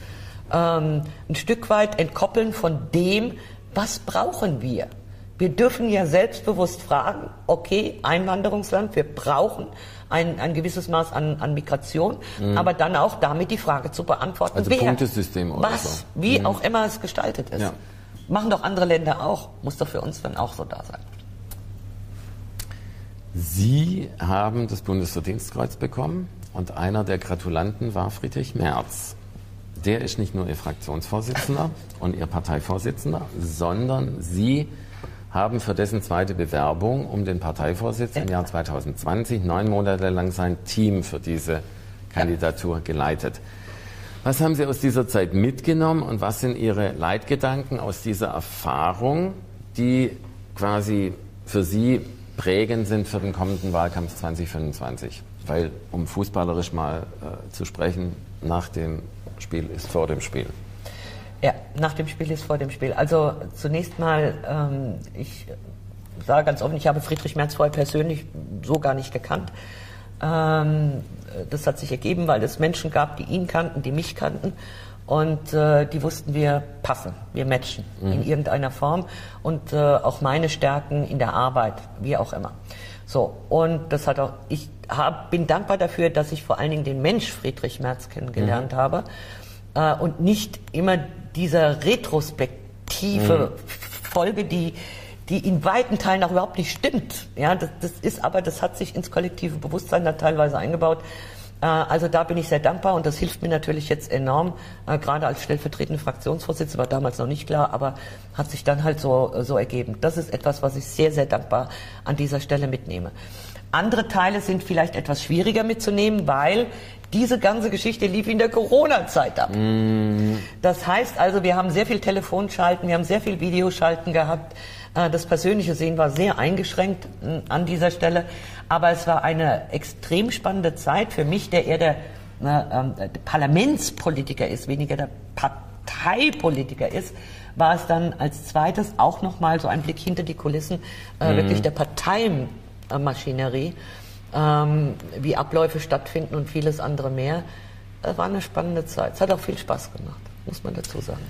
ähm, ein Stück weit entkoppeln von dem, was brauchen wir. Wir dürfen ja selbstbewusst fragen, okay, Einwanderungsland, wir brauchen ein, ein gewisses Maß an, an Migration, mhm. aber dann auch damit die Frage zu beantworten, also wer, Punktesystem oder was, so. wie mhm. auch immer es gestaltet ist. Ja. Machen doch andere Länder auch, muss doch für uns dann auch so da sein. Sie haben das Bundesverdienstkreuz bekommen und einer der Gratulanten war Friedrich Merz. Der ist nicht nur Ihr Fraktionsvorsitzender und Ihr Parteivorsitzender, sondern Sie haben für dessen zweite Bewerbung um den Parteivorsitz im Jahr 2020 neun Monate lang sein Team für diese Kandidatur geleitet. Was haben Sie aus dieser Zeit mitgenommen und was sind Ihre Leitgedanken aus dieser Erfahrung, die quasi für Sie prägend sind für den kommenden Wahlkampf 2025? Weil, um fußballerisch mal äh, zu sprechen, nach dem Spiel ist vor dem Spiel. Ja, nach dem Spiel ist vor dem Spiel. Also zunächst mal, ähm, ich sage ganz offen, ich habe Friedrich Merz vorher persönlich so gar nicht gekannt. Ähm, das hat sich ergeben, weil es Menschen gab, die ihn kannten, die mich kannten. Und äh, die wussten, wir passen, wir matchen mhm. in irgendeiner Form. Und äh, auch meine Stärken in der Arbeit, wie auch immer. So, und das hat auch, ich hab, bin dankbar dafür, dass ich vor allen Dingen den Mensch Friedrich Merz kennengelernt mhm. habe äh, und nicht immer dieser retrospektive mhm. Folge, die, die in weiten Teilen auch überhaupt nicht stimmt. Ja, das, das ist aber, das hat sich ins kollektive Bewusstsein da teilweise eingebaut. Äh, also da bin ich sehr dankbar und das hilft mir natürlich jetzt enorm, äh, gerade als stellvertretende Fraktionsvorsitzende, war damals noch nicht klar, aber hat sich dann halt so, so ergeben. Das ist etwas, was ich sehr, sehr dankbar an dieser Stelle mitnehme. Andere Teile sind vielleicht etwas schwieriger mitzunehmen, weil diese ganze Geschichte lief in der Corona-Zeit ab. Mm. Das heißt also, wir haben sehr viel Telefonschalten, wir haben sehr viel Videoschalten gehabt. Äh, das persönliche Sehen war sehr eingeschränkt mm, an dieser Stelle. Aber es war eine extrem spannende Zeit für mich, der eher der, ähm, der Parlamentspolitiker ist, weniger der Parteipolitiker ist, war es dann als zweites auch nochmal so ein Blick hinter die Kulissen äh, mm. wirklich der Parteimaschinerie ähm, wie Abläufe stattfinden und vieles andere mehr. Es war eine spannende Zeit. Es hat auch viel Spaß gemacht, muss man dazu sagen.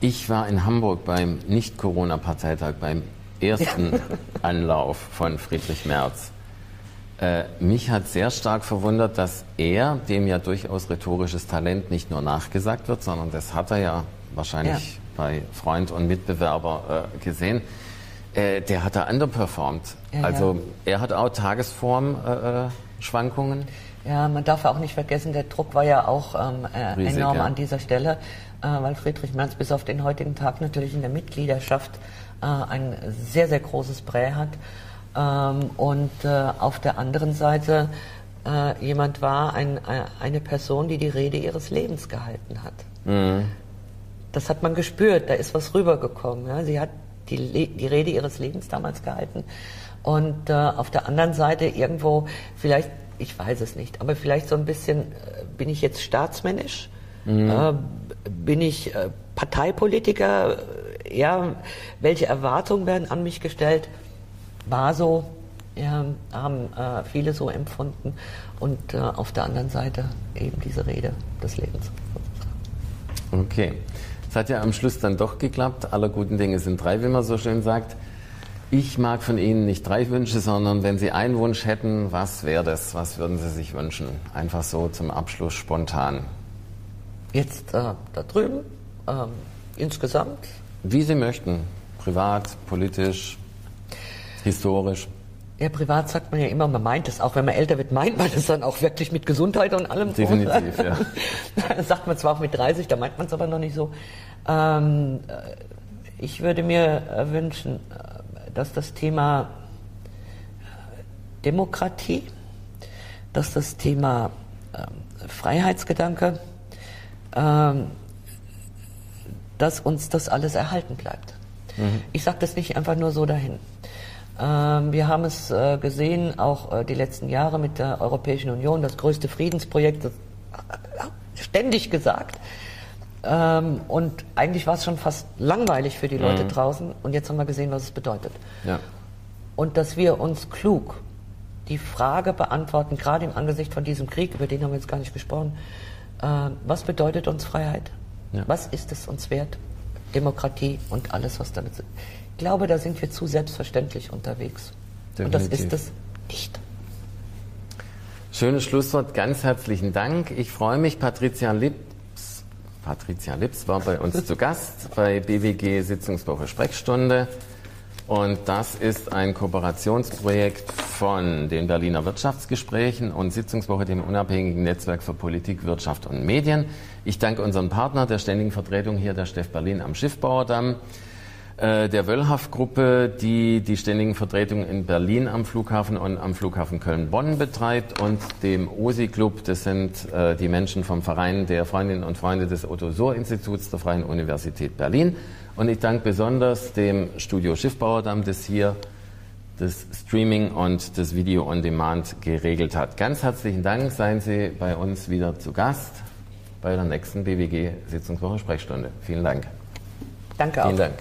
Ich war in Hamburg beim Nicht-Corona-Parteitag, beim ersten ja. Anlauf von Friedrich Merz. Äh, mich hat sehr stark verwundert, dass er, dem ja durchaus rhetorisches Talent nicht nur nachgesagt wird, sondern das hat er ja wahrscheinlich ja. bei Freund und Mitbewerber äh, gesehen, äh, der hat da underperformed. Ja, also ja. er hat auch Tagesformschwankungen. Äh, ja, man darf auch nicht vergessen, der Druck war ja auch ähm, äh, Riesig, enorm ja. an dieser Stelle, äh, weil Friedrich Merz bis auf den heutigen Tag natürlich in der Mitgliedschaft äh, ein sehr, sehr großes Brä hat. Ähm, und äh, auf der anderen Seite jemand war, ein, eine Person, die die Rede ihres Lebens gehalten hat. Mhm. Das hat man gespürt, da ist was rübergekommen. Ja? Sie hat die, die Rede ihres Lebens damals gehalten. Und äh, auf der anderen Seite irgendwo, vielleicht, ich weiß es nicht, aber vielleicht so ein bisschen, äh, bin ich jetzt staatsmännisch? Mhm. Äh, bin ich äh, Parteipolitiker? Ja, welche Erwartungen werden an mich gestellt? War so, ja, haben äh, viele so empfunden. Und äh, auf der anderen Seite eben diese Rede des Lebens. Okay. Es hat ja am Schluss dann doch geklappt. Aller guten Dinge sind drei, wie man so schön sagt. Ich mag von Ihnen nicht drei Wünsche, sondern wenn Sie einen Wunsch hätten, was wäre das? Was würden Sie sich wünschen? Einfach so zum Abschluss spontan. Jetzt äh, da drüben, ähm, insgesamt? Wie Sie möchten. Privat, politisch, historisch. Ja, privat sagt man ja immer, man meint es auch, wenn man älter wird, meint man es dann auch wirklich mit Gesundheit und allem. Definitiv, ja. das sagt man zwar auch mit 30, da meint man es aber noch nicht so. Ähm, äh, ich würde mir äh, wünschen, äh, dass das Thema Demokratie, dass das Thema ähm, Freiheitsgedanke, ähm, dass uns das alles erhalten bleibt. Mhm. Ich sage das nicht einfach nur so dahin. Ähm, wir haben es äh, gesehen, auch äh, die letzten Jahre mit der Europäischen Union, das größte Friedensprojekt, das, ständig gesagt. Ähm, und eigentlich war es schon fast langweilig für die Leute Mhm. draußen. Und jetzt haben wir gesehen, was es bedeutet. Ja. Und dass wir uns klug die Frage beantworten, gerade im Angesicht von diesem Krieg, über den haben wir jetzt gar nicht gesprochen, äh, was bedeutet uns Freiheit? Ja. Was ist es uns wert? Demokratie und alles, was damit. Ich glaube, da sind wir zu selbstverständlich unterwegs. Und das Definitiv. ist es nicht. Schönes Schlusswort, ganz herzlichen Dank. Ich freue mich, Patricia Lips, Patricia Lips war bei uns zu Gast bei BWG Sitzungswoche Sprechstunde. Und das ist ein Kooperationsprojekt von den Berliner Wirtschaftsgesprächen und Sitzungswoche, dem unabhängigen Netzwerk für Politik, Wirtschaft und Medien. Ich danke unserem Partner der ständigen Vertretung hier, der Steff Berlin am Schiffbauerdamm, der Wöllhaff-Gruppe, die die ständigen Vertretungen in Berlin am Flughafen und am Flughafen Köln-Bonn betreibt und dem OSI-Club, das sind äh, die Menschen vom Verein der Freundinnen und Freunde des Otto-Sohr-Instituts der Freien Universität Berlin. Und ich danke besonders dem Studio Schiffbauerdamm, das hier das Streaming und das Video on Demand geregelt hat. Ganz herzlichen Dank, seien Sie bei uns wieder zu Gast bei der nächsten BWG Sitzungswoche Sprechstunde. Vielen Dank. Danke auch. Vielen Dank.